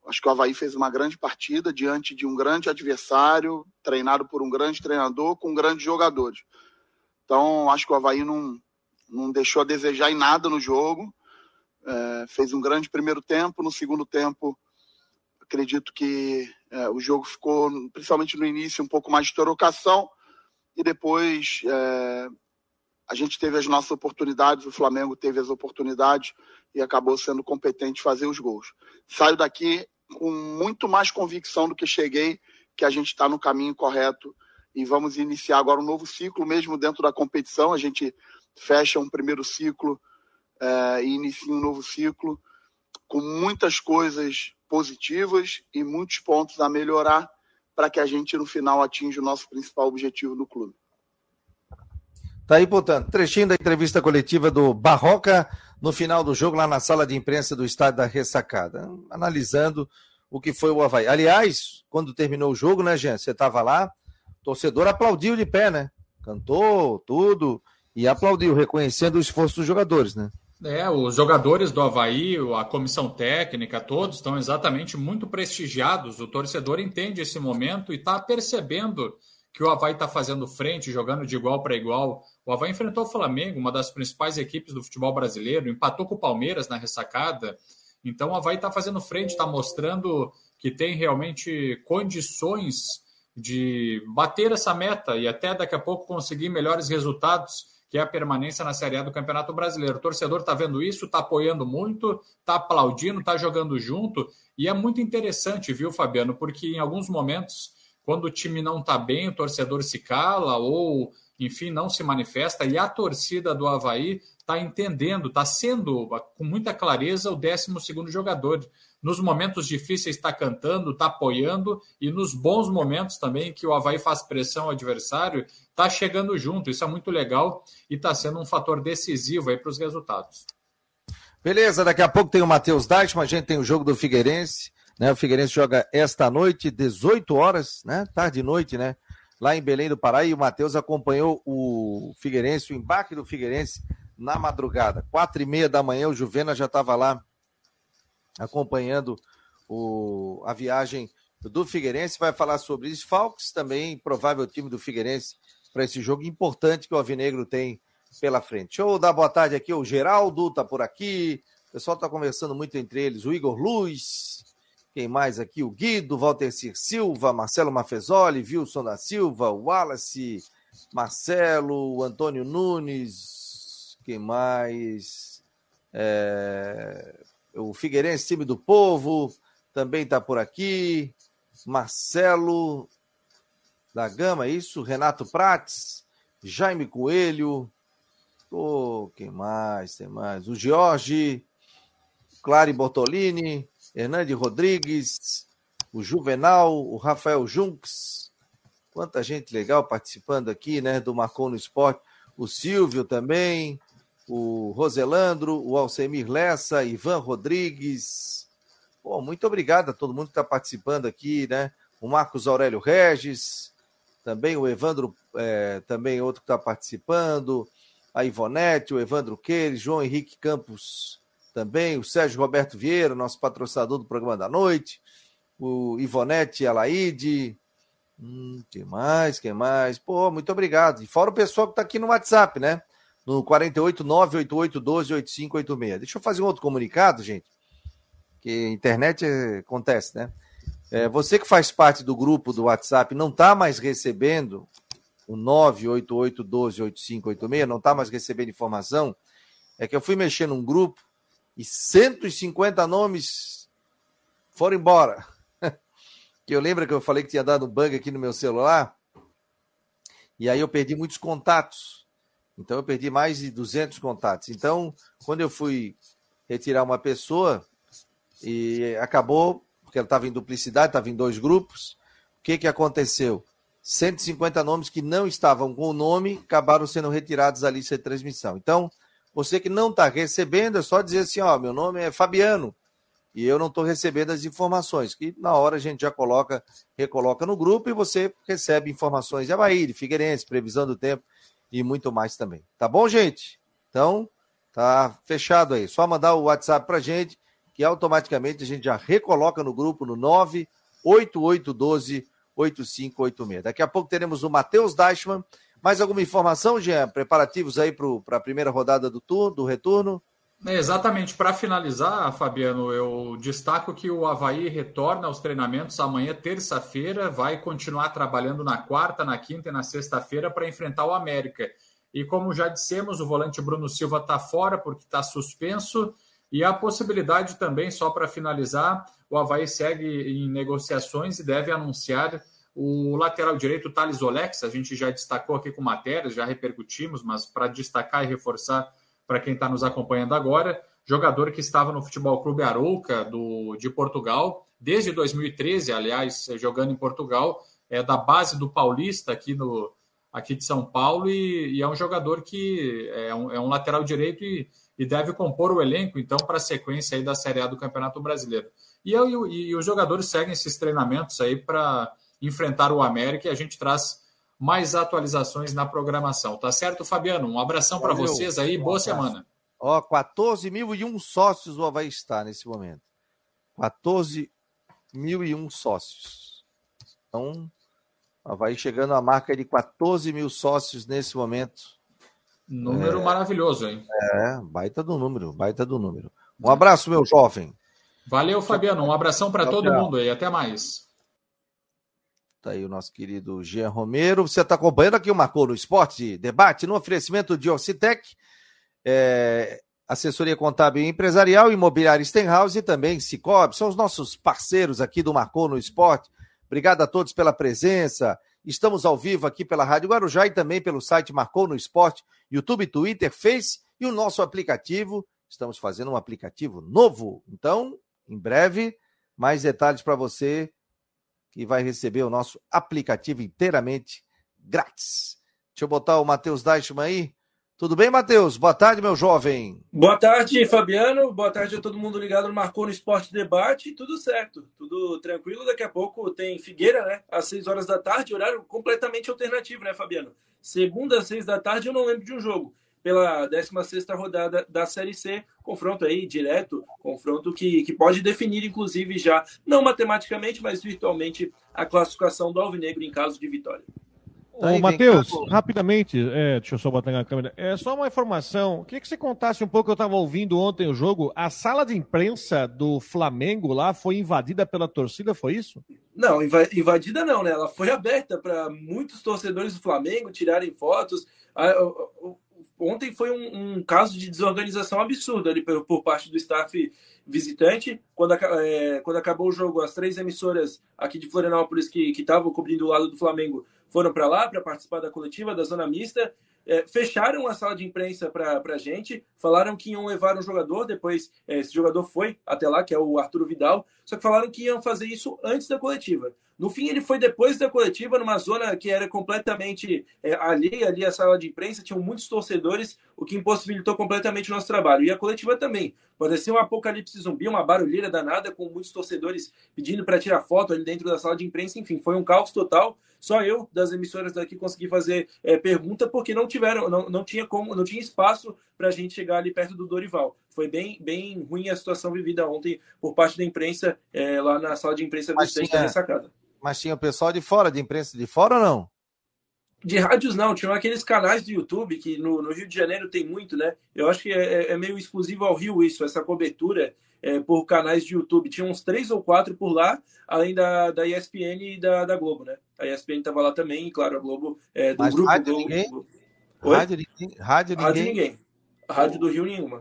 Acho que o Havaí fez uma grande partida diante de um grande adversário, treinado por um grande treinador, com grandes jogadores. Então, acho que o Havaí não, não deixou a desejar em nada no jogo. É, fez um grande primeiro tempo. No segundo tempo, acredito que é, o jogo ficou, principalmente no início, um pouco mais de trocação. E depois é, a gente teve as nossas oportunidades, o Flamengo teve as oportunidades e acabou sendo competente fazer os gols. Saio daqui com muito mais convicção do que cheguei, que a gente está no caminho correto e vamos iniciar agora um novo ciclo, mesmo dentro da competição. A gente fecha um primeiro ciclo é, e inicia um novo ciclo com muitas coisas positivas e muitos pontos a melhorar para que a gente no final atinja o nosso principal objetivo do clube.
Tá aí, portanto, trechinho da entrevista coletiva do Barroca no final do jogo, lá na sala de imprensa do estádio da Ressacada, analisando o que foi o Havaí. Aliás, quando terminou o jogo, né, Jean? Você estava lá, torcedor aplaudiu de pé, né? Cantou tudo e aplaudiu, reconhecendo o esforço dos jogadores, né?
É, os jogadores do Havaí, a comissão técnica, todos estão exatamente muito prestigiados. O torcedor entende esse momento e está percebendo que o Havaí está fazendo frente, jogando de igual para igual. O Havaí enfrentou o Flamengo, uma das principais equipes do futebol brasileiro, empatou com o Palmeiras na ressacada. Então o Havaí está fazendo frente, está mostrando que tem realmente condições de bater essa meta e até daqui a pouco conseguir melhores resultados, que é a permanência na Série A do Campeonato Brasileiro. O torcedor está vendo isso, está apoiando muito, está aplaudindo, está jogando junto. E é muito interessante, viu, Fabiano? Porque em alguns momentos quando o time não está bem, o torcedor se cala ou, enfim, não se manifesta. E a torcida do Havaí está entendendo, está sendo com muita clareza o 12 jogador. Nos momentos difíceis está cantando, está apoiando e nos bons momentos também que o Havaí faz pressão ao adversário, está chegando junto. Isso é muito legal e está sendo um fator decisivo aí para os resultados.
Beleza, daqui a pouco tem o Matheus Deichmann, a gente tem o jogo do Figueirense. Né? O Figueirense joga esta noite, 18 horas, né? Tarde e noite, né? Lá em Belém do Pará. E o Matheus acompanhou o Figueirense, o embarque do Figueirense na madrugada. Quatro e meia da manhã, o Juvena já estava lá acompanhando o, a viagem do Figueirense. Vai falar sobre isso. Falcos também, provável time do Figueirense para esse jogo importante que o Avinegro tem pela frente. Deixa eu dar boa tarde aqui. O Geraldo tá por aqui. O pessoal está conversando muito entre eles. O Igor Luz, quem mais aqui? O Guido, Walter Cir Silva, Marcelo Mafezoli, Wilson da Silva, Wallace, Marcelo, Antônio Nunes, quem mais? É... O Figueirense, time do povo, também está por aqui. Marcelo da Gama, isso? Renato Prates, Jaime Coelho, oh, quem mais? Tem mais? O Jorge, Clary Bortolini, Hernande Rodrigues, o Juvenal, o Rafael Junks. Quanta gente legal participando aqui, né? Do Marcon no Esporte. O Silvio também, o Roselandro, o Alcemir Lessa, Ivan Rodrigues. Pô, muito obrigado a todo mundo que está participando aqui, né? O Marcos Aurélio Regis, também o Evandro, é, também outro que está participando, a Ivonete, o Evandro Queires, João Henrique Campos também, o Sérgio Roberto Vieira, nosso patrocinador do programa da noite, o Ivonete Alaide, hum, que mais, que mais? Pô, muito obrigado. E fora o pessoal que está aqui no WhatsApp, né? No 48988128586. Deixa eu fazer um outro comunicado, gente, que internet acontece, né? É, você que faz parte do grupo do WhatsApp não está mais recebendo o 988128586, não está mais recebendo informação, é que eu fui mexer num grupo e 150 nomes foram embora. que eu lembro que eu falei que tinha dado um bug aqui no meu celular. E aí eu perdi muitos contatos. Então eu perdi mais de 200 contatos. Então, quando eu fui retirar uma pessoa e acabou, porque ela estava em duplicidade, estava em dois grupos, o que, que aconteceu? 150 nomes que não estavam com o nome acabaram sendo retirados da lista de transmissão. Então, você que não está recebendo, é só dizer assim: ó, meu nome é Fabiano. e eu não estou recebendo as informações, que na hora a gente já coloca, recoloca no grupo e você recebe informações de Havaí, de Figueirense, previsão do tempo e muito mais também. Tá bom, gente? Então, tá fechado aí. Só mandar o WhatsApp pra gente, que automaticamente a gente já recoloca no grupo no 98812 8586. Daqui a pouco teremos o Matheus Deichmann. Mais alguma informação, Jean? Preparativos aí para a primeira rodada do turno, do retorno?
É, exatamente. Para finalizar, Fabiano, eu destaco que o Havaí retorna aos treinamentos amanhã, terça-feira, vai continuar trabalhando na quarta, na quinta e na sexta-feira para enfrentar o América. E como já dissemos, o volante Bruno Silva está fora porque está suspenso. E a possibilidade também, só para finalizar, o Havaí segue em negociações e deve anunciar o lateral direito Thales Olex. A gente já destacou aqui com matérias, já repercutimos, mas para destacar e reforçar para quem está nos acompanhando agora, jogador que estava no Futebol Clube Arouca do, de Portugal, desde 2013, aliás, jogando em Portugal, é da base do Paulista aqui, no, aqui de São Paulo, e, e é um jogador que é um, é um lateral direito e, e, deve compor o elenco, então, para a sequência aí da Série A do Campeonato Brasileiro. E, eu, e, e os jogadores seguem esses treinamentos aí para enfrentar o América e a gente traz mais atualizações na programação. Tá certo, Fabiano? Um abração para vocês aí, boa semana.
Ó, 14.001 sócios o Havaí está nesse momento. 14.001 sócios. Então, o Havaí chegando à marca de 14 mil sócios nesse momento.
Número é, maravilhoso, hein?
É, baita do número, baita do número. Um abraço, meu jovem.
Valeu, Fabiano. Um abração para todo tchau. mundo aí. Até mais.
Tá aí o nosso querido Jean Romero. Você está acompanhando aqui o Marcou no Esporte Debate no oferecimento de Ocitec, é, assessoria contábil e empresarial, imobiliária Stenhouse e também Cicobi. São os nossos parceiros aqui do Marcou no Esporte. Obrigado a todos pela presença. Estamos ao vivo aqui pela Rádio Guarujá e também pelo site Marcou no Esporte, YouTube, Twitter, Face e o nosso aplicativo. Estamos fazendo um aplicativo novo. Então, em breve, mais detalhes para você que vai receber o nosso aplicativo inteiramente grátis. Deixa eu botar o Matheus Deichmann aí. Tudo bem, Matheus? Boa tarde, meu jovem.
Boa tarde, Fabiano. Boa tarde a todo mundo ligado no Marcou no Esporte Debate. Tudo certo, tudo tranquilo. Daqui a pouco tem Figueira, né? Às 6 horas da tarde, horário completamente alternativo, né, Fabiano? Segunda às 6 da tarde, eu não lembro de um jogo pela 16ª rodada da Série C. Confronto aí direto, confronto que, que pode definir, inclusive, já, não matematicamente, mas virtualmente, a classificação do Alvinegro em caso de vitória.
Ô, Matheus, rapidamente, é, deixa eu só botar na câmera. É só uma informação. Queria que você contasse um pouco. Eu estava ouvindo ontem o jogo. A sala de imprensa do Flamengo lá foi invadida pela torcida, foi isso?
Não, invadida não, né? Ela foi aberta para muitos torcedores do Flamengo tirarem fotos ontem foi um, um, caso de desorganização absurda ali por, por parte do staff visitante. Quando, é, quando acabou o jogo, as três emissoras aqui de Florianópolis que estavam cobrindo o lado do Flamengo foram para lá para participar da coletiva da zona mista é, fecharam a sala de imprensa para a gente, falaram que iam levar um jogador, depois é, esse jogador foi até lá, que é o Arturo Vidal, só que falaram que iam fazer isso antes da coletiva. No fim, ele foi depois da coletiva, numa zona que era completamente é, alheia ali à sala de imprensa, tinham muitos torcedores, o que impossibilitou completamente o nosso trabalho. E a coletiva também. Parecia um apocalipse zumbi, uma barulheira danada, com muitos torcedores pedindo para tirar foto ali dentro da sala de imprensa. Enfim, foi um caos total. Só eu, das emissoras daqui, consegui fazer é, pergunta, porque não tiveram, não, não tinha como, não tinha espaço para a gente chegar ali perto do Dorival. Foi bem, bem ruim a situação vivida ontem por parte da imprensa, é, lá na sala de imprensa do Estante da Sacada.
Mas tinha o pessoal de fora, de imprensa de fora ou não?
De rádios não, tinham aqueles canais do YouTube que no, no, Rio de Janeiro tem muito, né? Eu acho que é, é, é meio exclusivo ao Rio isso, essa cobertura é, por canais de YouTube. Tinha uns três ou quatro por lá, além da, da ESPN e da, da Globo, né? A ESPN estava lá também, e claro, a Globo é, do
Mas
grupo.
Rádio
do,
ninguém?
Do...
Rádio, ninguém? rádio ninguém?
Rádio ninguém. Rádio do Rio nenhuma.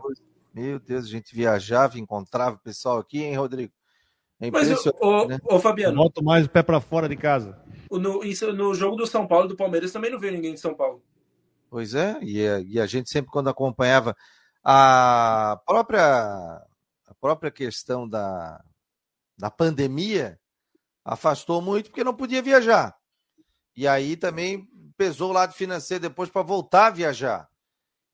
Meu Deus, a gente viajava, encontrava o pessoal aqui, hein, Rodrigo?
É Mas, ô, né? ô, Fabiano.
Volto mais o pé para fora de casa.
No, isso, no jogo do São Paulo do Palmeiras também não veio ninguém de São Paulo.
Pois é, e a, e a gente sempre, quando acompanhava a própria, a própria questão da, da pandemia, afastou muito porque não podia viajar. E aí também pesou o lado financeiro depois para voltar a viajar.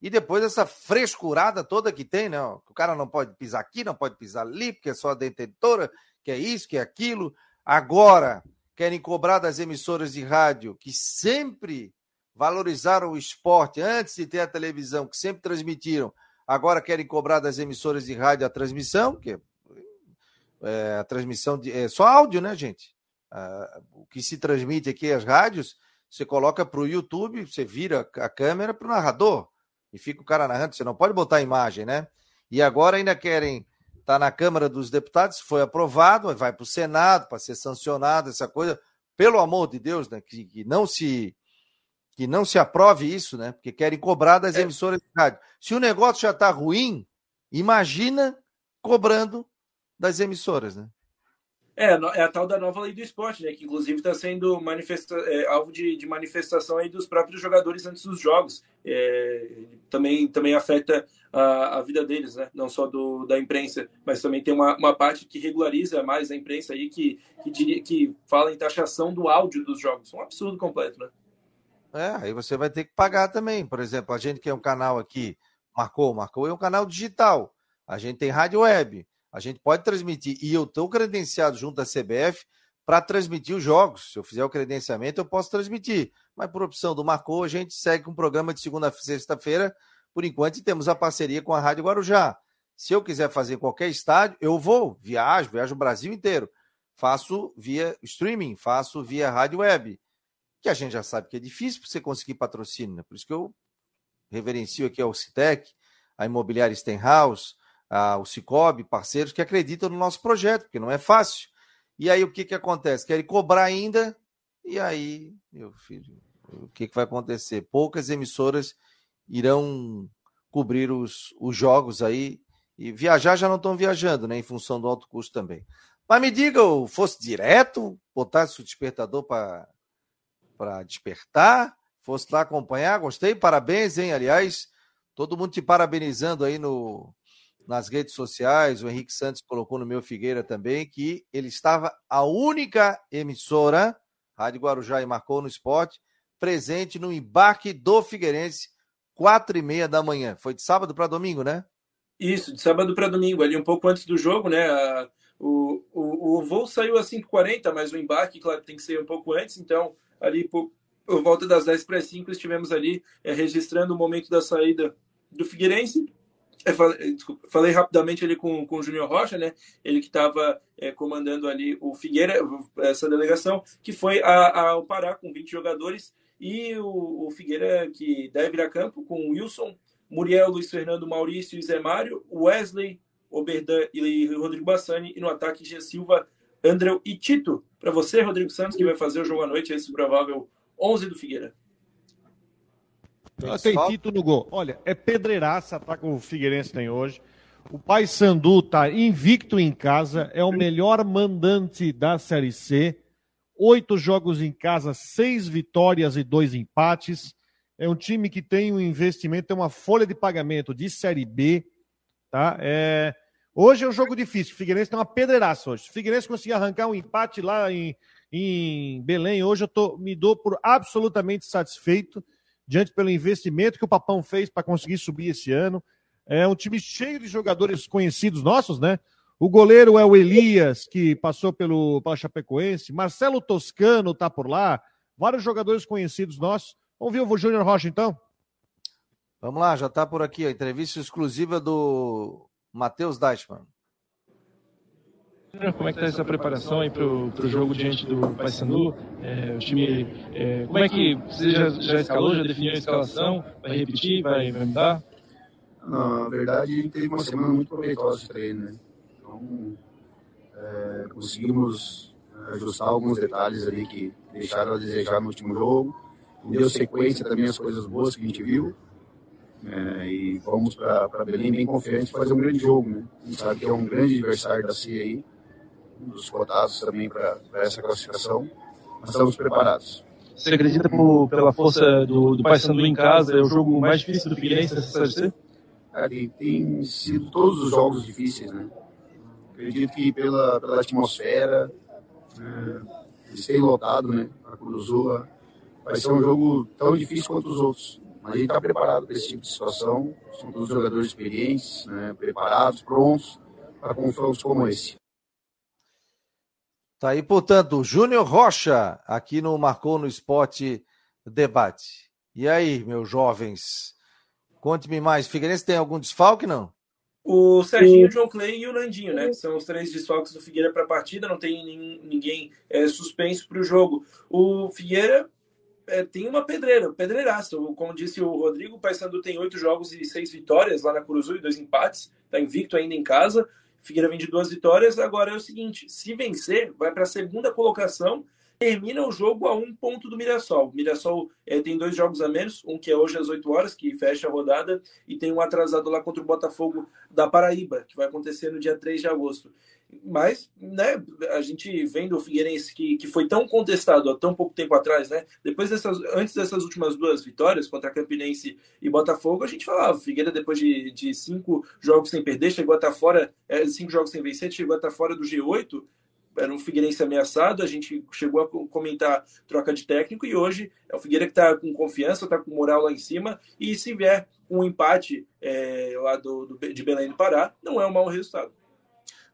E depois essa frescurada toda que tem, né? O cara não pode pisar aqui, não pode pisar ali, porque é só detentora, que é isso, que é aquilo. Agora querem cobrar das emissoras de rádio que sempre valorizaram o esporte antes de ter a televisão, que sempre transmitiram. Agora querem cobrar das emissoras de rádio a transmissão, que é, a transmissão de, é só áudio, né, gente? Ah, o que se transmite aqui as rádios, você coloca para o YouTube, você vira a câmera para o narrador e fica o cara narrando. Você não pode botar imagem, né? E agora ainda querem estar tá na Câmara dos Deputados, foi aprovado, vai para o Senado para ser sancionado, essa coisa. Pelo amor de Deus, né? Que, que, não se que não se aprove isso, né? Porque querem cobrar das é. emissoras de rádio. Se o negócio já está ruim, imagina cobrando das emissoras, né?
É, é a tal da nova lei do esporte, né? Que inclusive está sendo manifesta é, alvo de, de, manifestação aí dos próprios jogadores antes dos jogos. É, também, também afeta a, a, vida deles, né? Não só do, da imprensa, mas também tem uma, uma parte que regulariza mais a imprensa aí, que, que, diria, que fala em taxação do áudio dos jogos. Um absurdo completo, né?
É, aí você vai ter que pagar também. Por exemplo, a gente que é um canal aqui, marcou, marcou, é um canal digital. A gente tem rádio web. A gente pode transmitir, e eu estou credenciado junto à CBF para transmitir os jogos. Se eu fizer o credenciamento, eu posso transmitir. Mas por opção do Marcou, a gente segue com um programa de segunda a sexta-feira, por enquanto, temos a parceria com a Rádio Guarujá. Se eu quiser fazer em qualquer estádio, eu vou, viajo, viajo o Brasil inteiro. Faço via streaming, faço via rádio web. Que a gente já sabe que é difícil para você conseguir patrocínio, né? Por isso que eu reverencio aqui ao Citec, a Imobiliária Stenhouse, o Cicobi, parceiros que acreditam no nosso projeto, porque não é fácil. E aí o que, que acontece? Querem cobrar ainda, e aí, meu filho, o que, que vai acontecer? Poucas emissoras irão cobrir os, os jogos aí, e viajar já não estão viajando, né? Em função do alto custo também. Mas me diga, fosse direto, botasse o despertador para despertar, fosse lá acompanhar, gostei, parabéns, hein? Aliás, todo mundo te parabenizando aí no, nas redes sociais, o Henrique Santos colocou no meu Figueira também, que ele estava a única emissora, Rádio Guarujá e marcou no esporte, presente no embarque do Figueirense, quatro e meia da manhã. Foi de sábado para domingo, né?
Isso, de sábado para domingo, ali um pouco antes do jogo, né? O, o, o voo saiu às 5h40, mas o embarque, claro, tem que ser um pouco antes, então ali por, por volta das 10 para 5 estivemos ali é, registrando o momento da saída do Figueirense é, falei, desculpa, falei rapidamente ali com, com o Júnior Rocha, né? Ele que estava é, comandando ali o Figueira, essa delegação, que foi ao Pará com 20 jogadores, e o, o, Figueira que deve ir a campo com Wilson, Muriel, Luiz Fernando, Maurício e Zé Mário, Wesley, Oberdan e Rodrigo Bassani, e no ataque G. Silva, André e Tito. Para você, Rodrigo Santos, que vai fazer o jogo à noite, esse provável 11 do Figueira.
Tem Tito no gol. Olha, é pedreiraça tá, o Figueirense tem hoje. O Pai Sandu tá invicto em casa, é o melhor mandante da Série C. Oito jogos em casa, seis vitórias e dois empates. É um time que tem um investimento, tem uma folha de pagamento de Série B. Tá? É... Hoje é um jogo difícil. O Figueirense tem uma pedreiraça hoje. Se o Figueirense conseguir arrancar um empate lá em, em Belém, hoje eu tô, me dou por absolutamente satisfeito diante pelo investimento que o Papão fez para conseguir subir esse ano. É um time cheio de jogadores conhecidos nossos, né? O goleiro é o Elias, que passou pelo pela Chapecoense. Marcelo Toscano está por lá. Vários jogadores conhecidos nossos. Vamos ver o Júnior Rocha, então?
Vamos lá, já está por aqui a entrevista exclusiva do Matheus Deichmann.
Como é que está essa preparação aí para o jogo diante do Paysandu? É, o time, é, como é que você já, já escalou, já definiu a escalação? Vai repetir, vai, vai mudar?
Na verdade teve uma semana muito proveitosa de treino, né? Então é, conseguimos ajustar alguns detalhes ali que deixaram a desejar no último jogo. Deu sequência também as coisas boas que a gente viu. É, e vamos para Belém bem confiantes fazer um grande jogo, né? A gente sabe que é um grande adversário da CIA aí dos cotados também para essa classificação. Mas estamos preparados.
Você acredita por, pela força do, do Paysandu em casa, é o jogo mais difícil do Figueirense nessa Série?
Cara, tem sido todos os jogos difíceis, né? Acredito que pela, pela atmosfera, é, ser lotado, né? A Cruzua, vai ser um jogo tão difícil quanto os outros. Mas a gente está preparado para esse tipo de situação. São todos jogadores experientes, né, preparados, prontos para confrontos como esse.
Tá aí, portanto, Júnior Rocha, aqui no Marcou no Esporte Debate. E aí, meus jovens, conte-me mais. Figueirense tem algum desfalque, não?
O Serginho, o John Clay e o Nandinho, né? São os três desfalques do Figueira para a partida, não tem ninguém é, suspenso para o jogo. O Figueira é, tem uma pedreira, pedreiraça. Como disse o Rodrigo, o Paysandu tem oito jogos e seis vitórias lá na Curuzu e dois empates. Está invicto ainda em casa. Figueira vem de duas vitórias. Agora é o seguinte: se vencer, vai para a segunda colocação. Termina o jogo a um ponto do Mirassol. O Mirassol é, tem dois jogos a menos, um que é hoje às 8 horas, que fecha a rodada, e tem um atrasado lá contra o Botafogo da Paraíba, que vai acontecer no dia 3 de agosto. Mas, né, a gente vendo o Figueirense que, que foi tão contestado há tão pouco tempo atrás, né? Depois dessas, antes dessas últimas duas vitórias contra Campinense e Botafogo, a gente falava, o Figueira depois de, de cinco jogos sem perder, chegou a estar fora, é, cinco jogos sem vencer, chegou a estar fora do G8, era um Figueirense ameaçado, a gente chegou a comentar troca de técnico e hoje é o Figueira que está com confiança, está com moral lá em cima e se vier um empate é, lá do, do, de Belém do Pará, não é um mau resultado.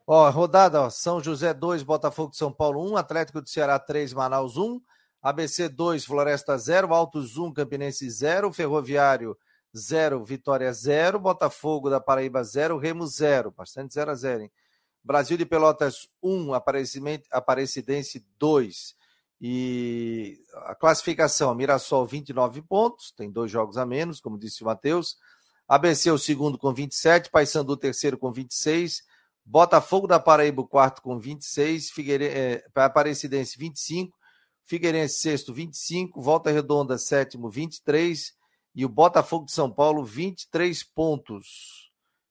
Ó, rodada, ó, São José 2, Botafogo de São Paulo 1, Atlético do Ceará 3, Manaus 1, ABC 2, Floresta 0, Altos 1, Campinense 0, Ferroviário 0, Vitória 0, Botafogo da Paraíba 0, Remo 0, bastante 0 a 0, hein? Brasil de Pelotas 1, Aparecidense 2. E a classificação, Mirassol 29 pontos, tem dois jogos a menos, como disse o Matheus. ABC o segundo com 27, Paysandu o terceiro com 26, Botafogo da Paraíba, o quarto com 26, Figueire... É, Aparecidense 25, Figueirense sexto 25, Volta Redonda sétimo 23 e o Botafogo de São Paulo 23 pontos.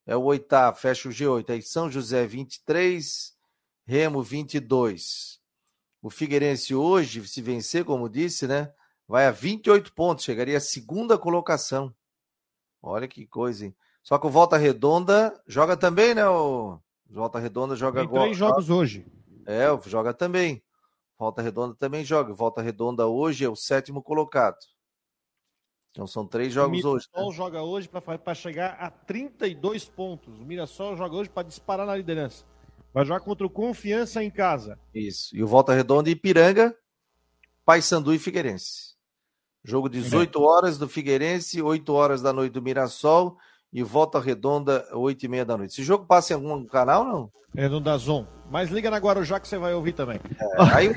É o oitavo, fecha o G8. Aí São José 23, Remo 22. O Figueirense hoje, se vencer, como disse, né, vai a 28 pontos, chegaria à segunda colocação. Olha que coisa, hein? Só que o Volta Redonda joga também, né, o Volta Redonda joga
Tem três jogos hoje.
É, joga também. Volta Redonda também joga. Volta Redonda hoje é o sétimo colocado. Então são três jogos hoje.
O Mirassol né? joga hoje para chegar a 32 pontos. O Mirassol joga hoje para disparar na liderança. Vai jogar contra o Confiança em casa.
Isso. E o Volta Redonda e Ipiranga, Paysandu e Figueirense. Jogo 18 é. horas do Figueirense, 8 horas da noite do Mirassol e Volta Redonda, 8 e meia da noite. Esse jogo passa em algum canal, não?
É no Dazon. Mas liga na Guarujá que você vai ouvir também. É, aí...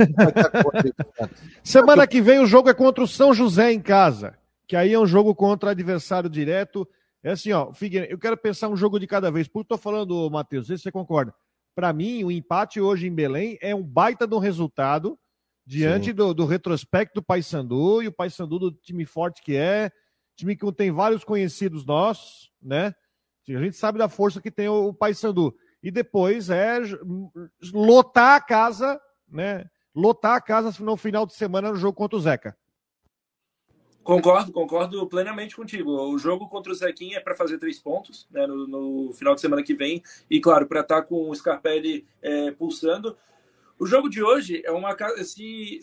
Semana que vem o jogo é contra o São José em casa, que aí é um jogo contra adversário direto. É assim, ó, Figueiredo, eu quero pensar um jogo de cada vez. Por que eu tô falando, Matheus, se você concorda. Para mim, o empate hoje em Belém é um baita de um resultado diante do, do, retrospecto do Paysandu e o Paysandu do time forte que é, time que tem vários conhecidos nossos, né? A gente sabe da força que tem o, o Paysandu. E depois é lotar a casa, né? Lotar a casa no final de semana no jogo contra o Zeca.
Concordo, concordo plenamente contigo. O jogo contra o Zequinha é para fazer três pontos né, no, no, final de semana que vem. E, claro, para estar tá com o Scarpelli é, pulsando. O jogo de hoje é uma. Se,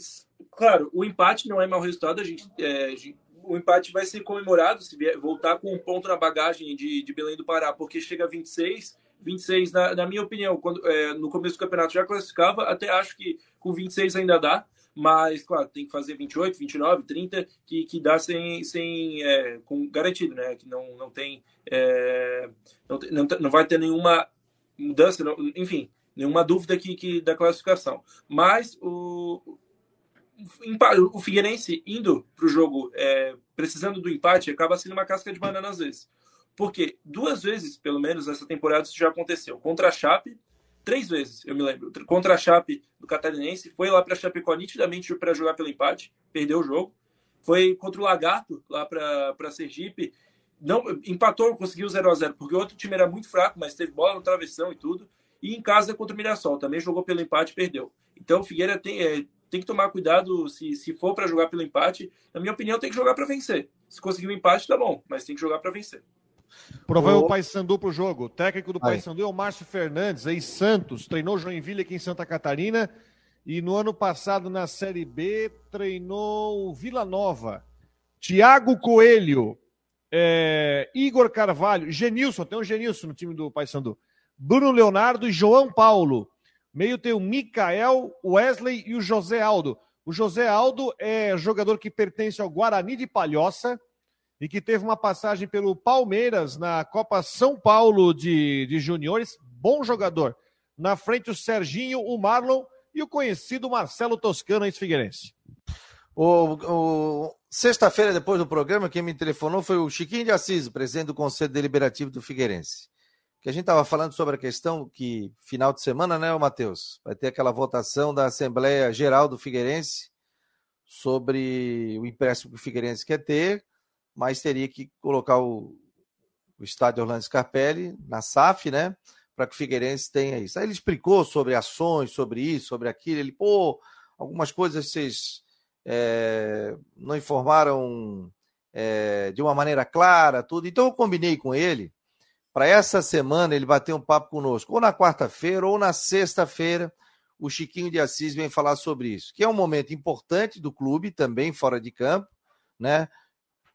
claro, o empate não é mau resultado. A gente, é, a gente o empate vai ser comemorado se vier, voltar com um ponto na bagagem de, de Belém do Pará, porque chega a 26. 26, na, na minha opinião, quando, é, no começo do campeonato já classificava, até acho que com 26 ainda dá, mas, claro, tem que fazer 28, 29, 30, que, que dá sem, sem é, com garantido, né? Que não, não tem. É, não, não, não vai ter nenhuma mudança, não, enfim, nenhuma dúvida que, que da classificação. Mas o, o Figueirense indo para o jogo é, precisando do empate acaba sendo uma casca de banana às vezes. Porque duas vezes, pelo menos, essa temporada isso já aconteceu. Contra a Chape, três vezes, eu me lembro. Contra a Chape do Catarinense, foi lá para Chapecó nitidamente para jogar pelo empate, perdeu o jogo. Foi contra o Lagarto, lá para Sergipe, não empatou, conseguiu 0 a 0 porque o outro time era muito fraco, mas teve bola no travessão e tudo. E em casa contra o Mirassol, também jogou pelo empate e perdeu. Então o Figueira tem, é, tem que tomar cuidado se, se for para jogar pelo empate. Na minha opinião, tem que jogar para vencer. Se conseguir um empate, tá bom, mas tem que jogar para vencer.
Provável o Paysandu para o jogo. O técnico do Paysandu é o Márcio Fernandes, ex-Santos. Treinou Joinville aqui em Santa Catarina. E no ano passado, na Série B, treinou Vila Nova. Tiago Coelho. é, Igor Carvalho, Genilson, tem um Genilson no time do Paysandu. Bruno Leonardo e João Paulo. Meio tem o Mikael, Wesley e o José Aldo. O José Aldo é jogador que pertence ao Guarani de Palhoça e que teve uma passagem pelo Palmeiras na Copa São Paulo de, de Juniores. Bom jogador. Na frente o Serginho, o Marlon e o conhecido Marcelo Toscano, ex-figueirense.
O, o Sexta-feira, depois do programa, quem me telefonou foi o Chiquinho de Assis, presidente do Conselho Deliberativo do Figueirense. Que a gente estava falando sobre a questão que, final de semana, né, Matheus? Vai ter aquela votação da Assembleia Geral do Figueirense sobre o empréstimo que o Figueirense quer ter, mas teria que colocar o, o estádio Orlando Scarpelli na SAF, né? Para que o Figueirense tenha isso. Aí ele explicou sobre ações, sobre isso, sobre aquilo. Ele, pô, algumas coisas vocês é, não informaram é, de uma maneira clara, tudo. Então eu combinei com ele para essa semana ele bater um papo conosco, ou na quarta-feira ou na sexta-feira. O Chiquinho de Assis vem falar sobre isso, que é um momento importante do clube, também fora de campo, né?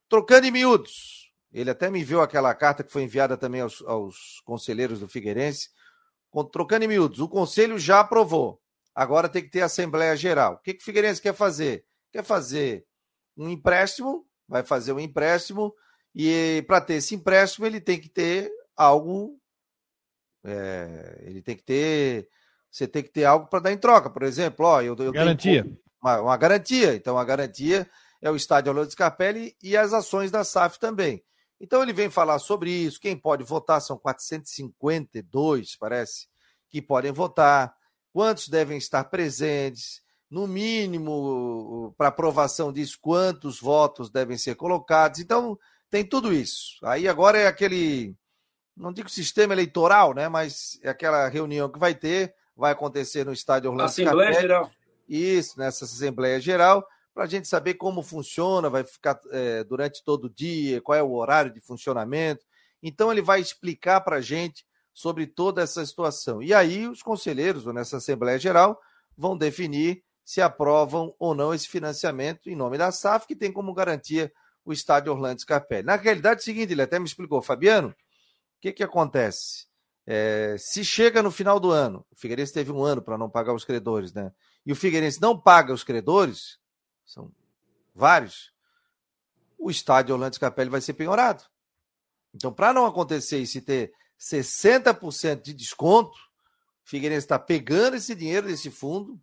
Trocando em miúdos. Ele até me enviou aquela carta que foi enviada também aos, aos conselheiros do Figueirense. Trocando em miúdos. O conselho já aprovou. Agora tem que ter Assembleia Geral. O que, que o Figueirense quer fazer? quer fazer um empréstimo, vai fazer um empréstimo, e para ter esse empréstimo ele tem que ter algo. É, ele tem que ter. Você tem que ter algo para dar em troca. Por exemplo, ó, eu, eu
garantia.
Tenho uma, uma, garantia. Então, a garantia é o estádio Orlando Scarpelli e as ações da SAF também. Então, ele vem falar sobre isso. Quem pode votar são 452, parece, que podem votar. Quantos devem estar presentes? no mínimo, para aprovação disso, quantos votos devem ser colocados. Então, tem tudo isso. Aí agora é aquele, não digo sistema eleitoral, né? Mas é aquela reunião que vai ter, vai acontecer no estádio Orlando
Assembleia Capelli. Geral.
Isso, nessa Assembleia Geral, para a gente saber como funciona, vai ficar é, durante todo o dia, qual é o horário de funcionamento. Então, ele vai explicar para a gente sobre toda essa situação. E aí, os conselheiros, nessa Assembleia Geral, vão definir se aprovam ou não esse financiamento em nome da SAF, que tem como garantia o estádio Orlando Scarpelli. Na realidade, é o seguinte, ele até me explicou, Fabiano, o que, que acontece? É, se chega no final do ano, o Figueirense teve um ano para não pagar os credores, né? E o Figueirense não paga os credores, são vários, o estádio Orlando Scarpelli vai ser penhorado. Então, para não acontecer isso e ter 60% de desconto, Figueirense está pegando esse dinheiro desse fundo,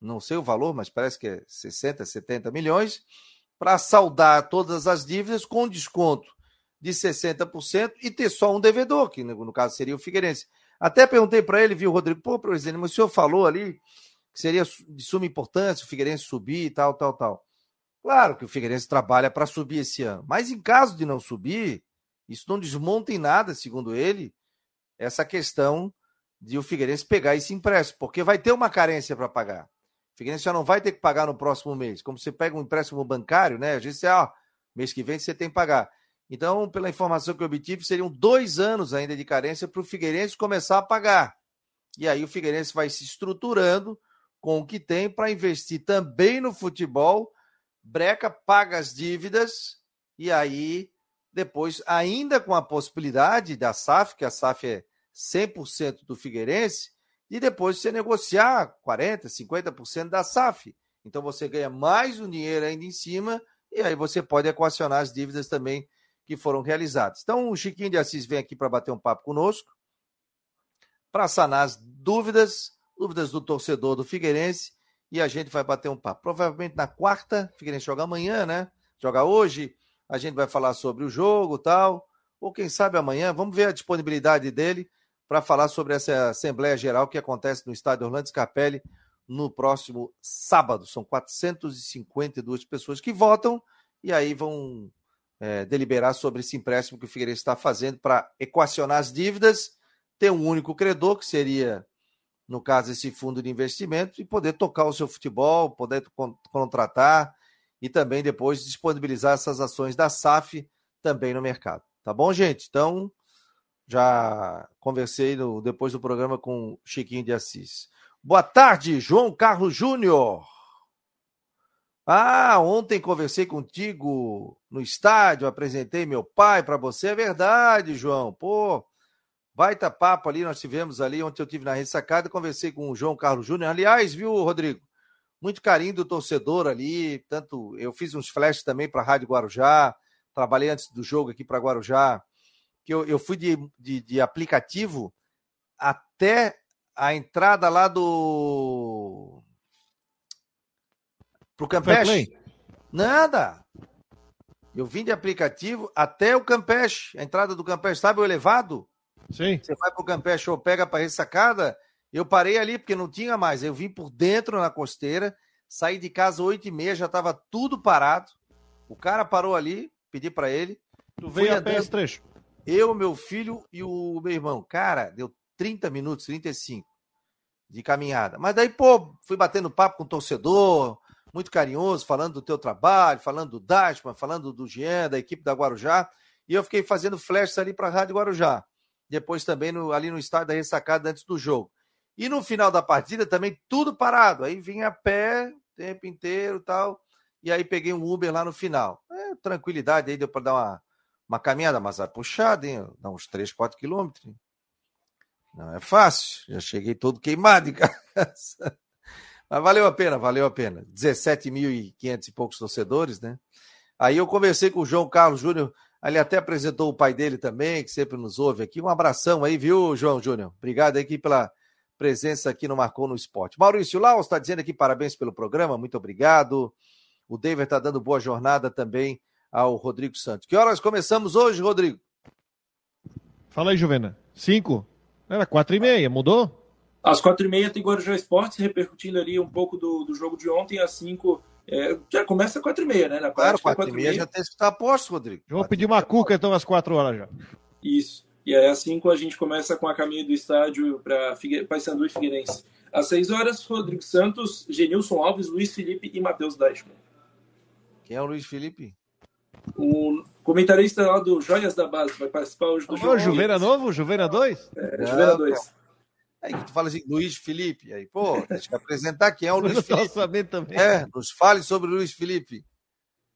não sei o valor, mas parece que é 60, 70 milhões, para saldar todas as dívidas com desconto de 60% e ter só um devedor, que no caso seria o Figueirense. Até perguntei para ele, viu, Rodrigo, pô, presidente, mas o senhor falou ali que seria de suma importância o Figueirense subir e tal, tal, tal. Claro que o Figueirense trabalha para subir esse ano, mas em caso de não subir, isso não desmonta em nada, segundo ele, essa questão de o Figueirense pegar esse empréstimo, porque vai ter uma carência para pagar. Figueirense já não vai ter que pagar no próximo mês. Como você pega um empréstimo bancário, né? A gente diz, mês que vem você tem que pagar. Então, pela informação que eu obtive, seriam dois anos ainda de carência para o Figueirense começar a pagar. E aí o Figueirense vai se estruturando com o que tem para investir também no futebol. Breca paga as dívidas e aí depois, ainda com a possibilidade da SAF, que a SAF é 100% do Figueirense, e depois você negociar 40%, 50% da SAF. Então você ganha mais um dinheiro ainda em cima e aí você pode equacionar as dívidas também que foram realizadas. Então o Chiquinho de Assis vem aqui para bater um papo conosco, para sanar as dúvidas, dúvidas do torcedor do Figueirense e a gente vai bater um papo. Provavelmente na quarta, Figueirense joga amanhã, né? Joga hoje, a gente vai falar sobre o jogo tal, ou quem sabe amanhã, vamos ver a disponibilidade dele para falar sobre essa Assembleia Geral que acontece no estádio Orlando Scarpelli no próximo sábado. São 452 pessoas que votam e aí vão é, deliberar sobre esse empréstimo que o Figueirense está fazendo para equacionar as dívidas, ter um único credor, que seria, no caso, esse fundo de investimento, e poder tocar o seu futebol, poder contratar e também depois disponibilizar essas ações da SAF também no mercado. Tá bom, gente? Então, já conversei no, depois do programa com Chiquinho de Assis. Boa tarde, João Carlos Júnior. Ah, ontem conversei contigo no estádio, apresentei meu pai para você. É verdade, João. Pô, baita papo ali, nós tivemos ali, ontem eu tive na ressacada, conversei com o João Carlos Júnior. Aliás, viu, Rodrigo? Muito carinho do torcedor ali, tanto eu fiz uns flashes também para a Rádio Guarujá, trabalhei antes do jogo aqui para Guarujá, que eu, eu fui de, de, de aplicativo até a entrada lá do Pro Campeche? Nada. Eu vim de aplicativo até o Campeche, a entrada do Campeche, sabe o elevado?
Sim.
Você vai pro Campeche ou pega para ressacada, eu parei ali porque não tinha mais. Eu vim por dentro na costeira, saí de casa oito e meia, já estava tudo parado. O cara parou ali, pedi para ele.
Tu veio a pé esse trecho?
Eu, meu filho e o meu irmão. Cara, deu 30 minutos, 35 de caminhada. Mas daí, pô, fui batendo papo com o torcedor, muito carinhoso, falando do teu trabalho, falando do Dashman, falando do Jean, da equipe da Guarujá, e eu fiquei fazendo flashes ali para a Rádio Guarujá. Depois também no, ali no estádio da ressacada antes do jogo. E no final da partida também tudo parado. Aí vinha a pé o tempo inteiro tal. E aí peguei um Uber lá no final. É, tranquilidade, aí deu para dar uma, uma caminhada, mas é puxada, hein? Dá uns 3, 4 quilômetros. Não é fácil. Já cheguei todo queimado em casa. Mas valeu a pena, valeu a pena. 17.500 e poucos torcedores, né? Aí eu conversei com o João Carlos Júnior, ele até apresentou o pai dele também, que sempre nos ouve aqui. Um abração aí, viu, João Júnior? Obrigado aqui pela presença aqui no Marcou no Esporte. Maurício Laus está dizendo aqui parabéns pelo programa, muito obrigado. O David está dando boa jornada também ao Rodrigo Santos. Que horas começamos hoje, Rodrigo?
Fala aí, Juvena. Cinco? Era quatro e meia, mudou?
Às quatro e meia tem Guarujá Esportes, repercutindo ali um pouco do, do jogo de ontem. Às cinco, é, já começa às quatro e meia, né?
Na claro, quatro, e meia já tem que estar posto, Rodrigo.
Eu vou pedir uma cuca, então, às quatro horas já.
Isso. E aí, às cinco, a gente começa com a caminho do estádio para Figue... Paysandu e Figueirense. Às seis horas, Rodrigo Santos, Genilson Alves, Luiz Felipe e Matheus Deichmann.
Quem é o Luiz Felipe?
O comentarista lá do Joias da Base, vai participar hoje do
jogo. Juveira novo? Juveira 2?
É, Juveira 2.
Aí tu fala assim, Luiz Felipe. Aí, pô, deixa eu apresentar quem é o Luiz
Felipe. Sabendo também.
É, nos fale sobre o Luiz Felipe.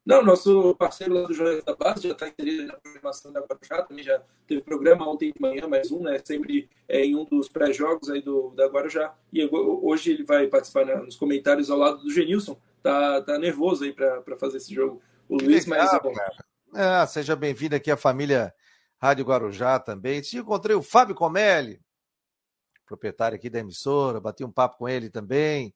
Não, nosso parceiro lá do Jornal da Base já está inserido na programação da Guarujá, também já teve programa ontem de manhã, mais um, né? Sempre é, em um dos pré-jogos aí do, da Guarujá. E hoje ele vai participar nos comentários ao lado do Genilson. Tá, tá nervoso aí para fazer esse jogo. O que Luiz, legal, mas é bom.
Ah, seja bem-vindo aqui à família Rádio Guarujá também. Se encontrei o Fábio Comelli, proprietário aqui da emissora, bati um papo com ele também.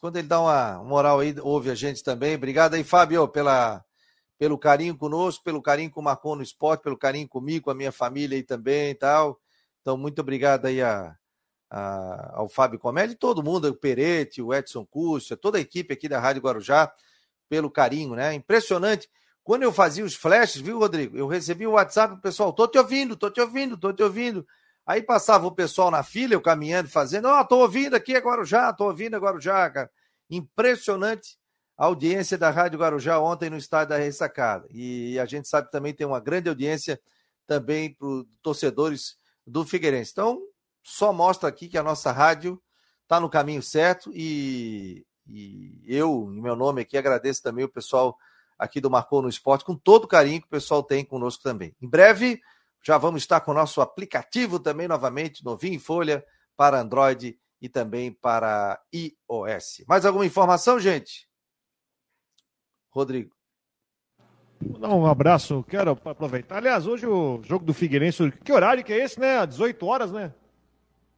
Quando ele dá uma moral aí, ouve a gente também. Obrigado aí, Fábio, pela, pelo carinho conosco, pelo carinho com o Marcon no esporte, pelo carinho comigo, com a minha família aí também e tal. Então, muito obrigado aí a, a, ao Fábio Comelli, todo mundo, o Perete, o Edson Cúcia, toda a equipe aqui da Rádio Guarujá, pelo carinho, né? Impressionante. Quando eu fazia os flashes, viu, Rodrigo? Eu recebi o WhatsApp do pessoal, tô te ouvindo, tô te ouvindo, tô te ouvindo. Aí passava o pessoal na fila, eu caminhando, fazendo, ó, oh, tô ouvindo aqui agora já, tô ouvindo agora já, cara. Impressionante a audiência da Rádio Guarujá ontem no estádio da Ressacada. E a gente sabe também tem uma grande audiência também para os torcedores do Figueirense. Então, só mostra aqui que a nossa rádio está no caminho certo e, e, eu, em meu nome aqui, agradeço também o pessoal aqui do Marcou no Esporte, com todo o carinho que o pessoal tem conosco também. Em breve, já vamos estar com o nosso aplicativo também novamente, novinho em folha, para Android e também para iOS. Mais alguma informação, gente? Rodrigo.
Vou dar um abraço, quero aproveitar. Aliás, hoje o jogo do Figueirense, que horário que é esse, né? 18 horas, né?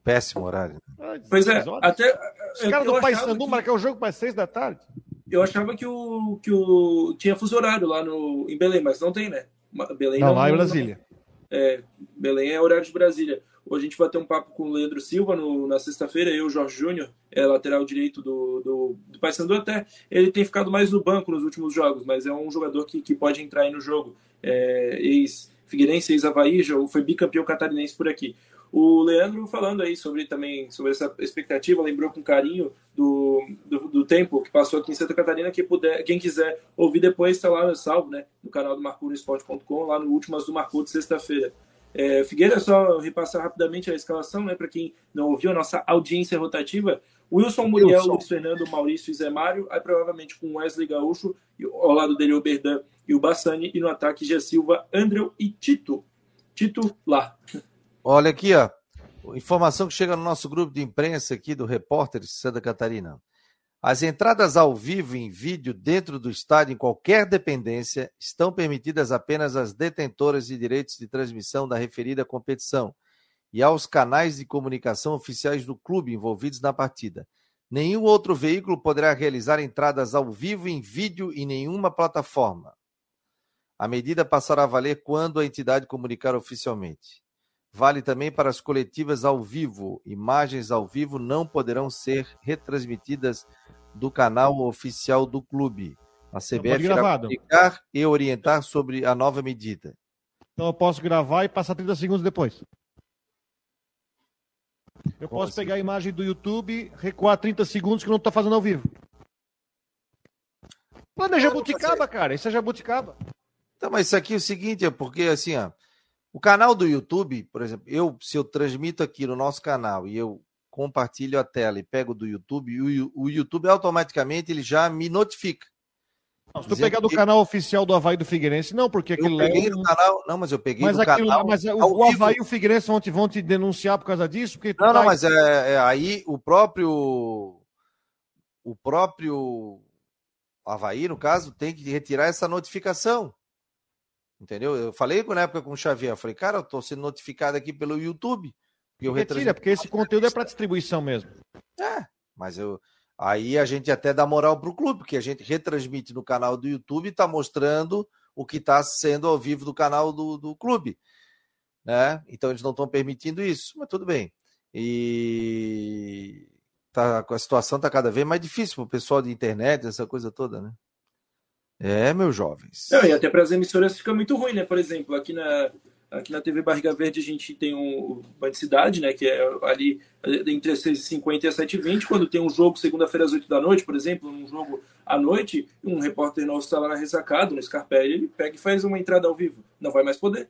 Péssimo horário.
Ah, pois é, até.
Os caras do Paysandu que... marcaram o jogo para 6 da tarde.
Eu achava que o, que o. Tinha fuso horário lá no, em Belém, mas não tem, né?
Belém não, não lá em Brasília.
É, Belém é horário de Brasília. Hoje a gente vai ter um papo com o Leandro Silva no, na sexta-feira, eu, Jorge Júnior, é lateral direito do, do, do Paysandu até. Ele tem ficado mais no banco nos últimos jogos, mas é um jogador que, que pode entrar aí no jogo. É, Ex-Figueirense, ex-Havaí, foi bicampeão catarinense por aqui. O Leandro falando aí sobre também sobre essa expectativa, lembrou com carinho do, do, do, tempo que passou aqui em Santa Catarina. Quem, puder, quem quiser ouvir depois, está lá salvo, né? No canal do marconosport.com, lá no Últimas do Marcou de sexta-feira. É, Figueira, só repassar rapidamente a escalação, né? Para quem não ouviu, a nossa audiência rotativa. Wilson Muriel, Luiz Fernando, Maurício e Zé Mário, aí provavelmente com Wesley Gaúcho, ao lado dele o Berdan e o Bassani, e no ataque Gia Silva, Andrew e Tito. Tito lá.
Olha aqui, ó. Informação que chega no nosso grupo de imprensa aqui do Repórter de Santa Catarina. As entradas ao vivo em vídeo dentro do estádio, em qualquer dependência, estão permitidas apenas às detentoras de direitos de transmissão da referida competição e aos canais de comunicação oficiais do clube envolvidos na partida. Nenhum outro veículo poderá realizar entradas ao vivo em vídeo em nenhuma plataforma. A medida passará a valer quando a entidade comunicar oficialmente. Vale também para as coletivas ao vivo. Imagens ao vivo não poderão ser retransmitidas do canal oficial do clube. A CBF irá comunicar e orientar sobre a nova medida.
Então eu posso gravar e passar 30 segundos depois. Eu posso pegar a imagem do YouTube, recuar 30 segundos que eu não estou fazendo ao vivo. Mano, é jabuticaba, cara. Isso é jabuticaba.
Então, mas isso aqui é o seguinte, é porque assim, ó, o canal do YouTube, por exemplo, eu se eu transmito aqui no nosso canal e eu compartilho a tela e pego do YouTube, o, o YouTube automaticamente ele já me notifica.
Não, se tu pegar do canal oficial do Havaí do Figueirense, não, porque aquilo
eu peguei é... no canal, não, mas eu peguei
mas
do
aquilo,
canal.
Mas o, o Havaí e o Figueirense vão te, vão te denunciar por causa disso? Porque
não, não, mas é, é, aí o próprio o próprio Havaí, no caso, tem que retirar essa notificação. Entendeu? Eu falei na época com o Xavier, eu falei, cara, eu tô sendo notificado aqui pelo YouTube.
Eu Retira, porque esse conteúdo é para distribuição mesmo.
É, mas eu aí a gente até dá moral pro clube, porque a gente retransmite no canal do YouTube e está mostrando o que está sendo ao vivo do canal do, do clube. Né? Então eles não estão permitindo isso, mas tudo bem. E tá, a situação está cada vez mais difícil para o pessoal de internet, essa coisa toda, né? É, meus jovens.
Não, e até para as emissoras fica muito ruim, né? Por exemplo, aqui na, aqui na TV Barriga Verde a gente tem um Band Cidade, né? Que é ali entre as 6h50 e as 7h20. Quando tem um jogo segunda-feira às 8 da noite, por exemplo, um jogo à noite, um repórter nosso está lá na ressacado, no Scarpelli, ele pega e faz uma entrada ao vivo. Não vai mais poder.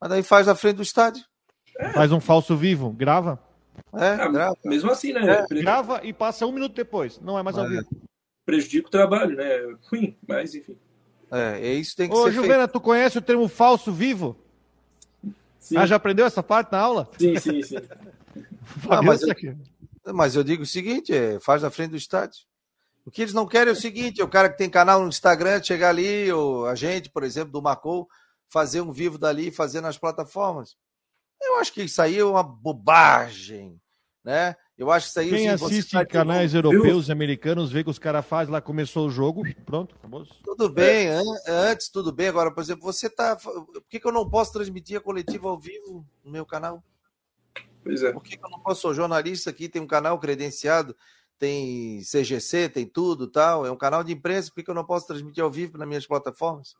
Mas daí faz na frente do estádio.
É. Faz um falso vivo, grava.
É, ah, grava. Mesmo assim, né?
É, grava e passa um minuto depois. Não é mais ao vivo
prejudica o trabalho, né? É ruim, mas enfim.
É, é isso tem que
Ô,
ser
Juvena,
feito.
tu conhece o termo falso vivo? Sim. Ah, já aprendeu essa parte na aula?
Sim, sim, sim.
ah, mas, eu, mas eu digo o seguinte, é, faz na frente do estádio. O que eles não querem é o seguinte, é o cara que tem canal no Instagram chegar ali, ou a gente, por exemplo, do Macou, fazer um vivo dali e fazer nas plataformas. Eu acho que isso aí é uma bobagem, né? Eu acho que isso aí.
Quem assiste canais ter... europeus e americanos vê que os caras fazem lá, começou o jogo, pronto, acabou.
Tudo bem, é. antes tudo bem. Agora, por exemplo, você tá. Por que, que eu não posso transmitir a coletiva ao vivo no meu canal?
Pois é.
Por que, que eu não posso? Sou jornalista aqui, tem um canal credenciado, tem CGC, tem tudo tal. É um canal de imprensa, por que, que eu não posso transmitir ao vivo nas minhas plataformas?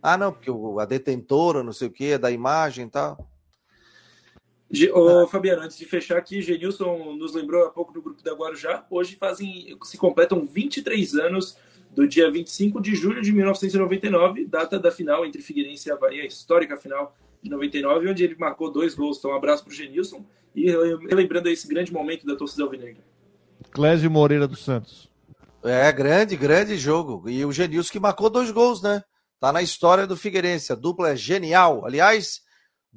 Ah, não, porque a detentora, não sei o que, é da imagem e tal.
Ô, Fabiano, antes de fechar aqui, Genilson nos lembrou há pouco do grupo da Guarujá. Hoje fazem, se completam 23 anos do dia 25 de julho de 1999, data da final entre Figueirense e Havaí, a histórica final de 99, onde ele marcou dois gols. Então, um abraço para o Genilson e relembrando esse grande momento da torcida alvinegra.
Clésio Moreira dos Santos.
É, grande, grande jogo. E o Genilson que marcou dois gols, né? Tá na história do Figueirense. A dupla é genial. Aliás,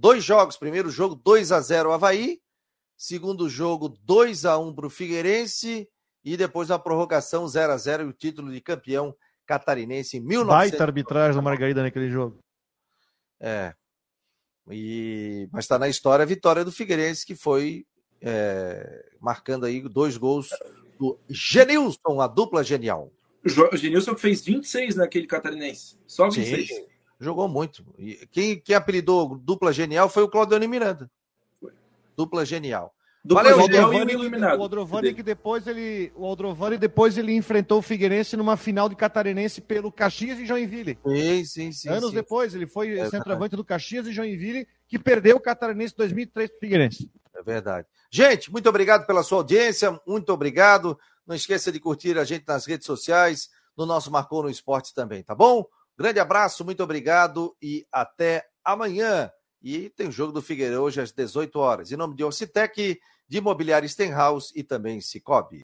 Dois jogos. Primeiro jogo, 2 a 0 Havaí. Segundo jogo, 2 a 1 para o Figueirense. E depois na prorrogação, 0 a 0 e o título de campeão catarinense em 1900.
Baita arbitragem do Margarida naquele jogo.
É. E... Mas está na história a vitória do Figueirense, que foi é... marcando aí dois gols do Genilson, a dupla genial.
O Genilson fez 26 naquele catarinense. Só 26. Sim.
Jogou muito. E quem, quem apelidou dupla genial foi o Claudione Miranda. Foi. Dupla genial.
Dupla Valeu, genial e iluminado. O Aldrovani que depois ele, o Aldrovani depois ele enfrentou o Figueirense numa final de catarinense pelo Caxias e Joinville.
Sim, sim, sim.
Anos
sim.
depois ele foi é centroavante do Caxias e Joinville que perdeu o catarinense 2003 pro Figueirense.
É verdade. Gente, muito obrigado pela sua audiência, muito obrigado. Não esqueça de curtir a gente nas redes sociais, no nosso Marcou no Esporte também, tá bom? Grande abraço, muito obrigado e até amanhã. E tem o jogo do Figueiredo hoje às 18 horas. Em nome de Orcitec, de Imobiliária Stenhouse e também Cicobi.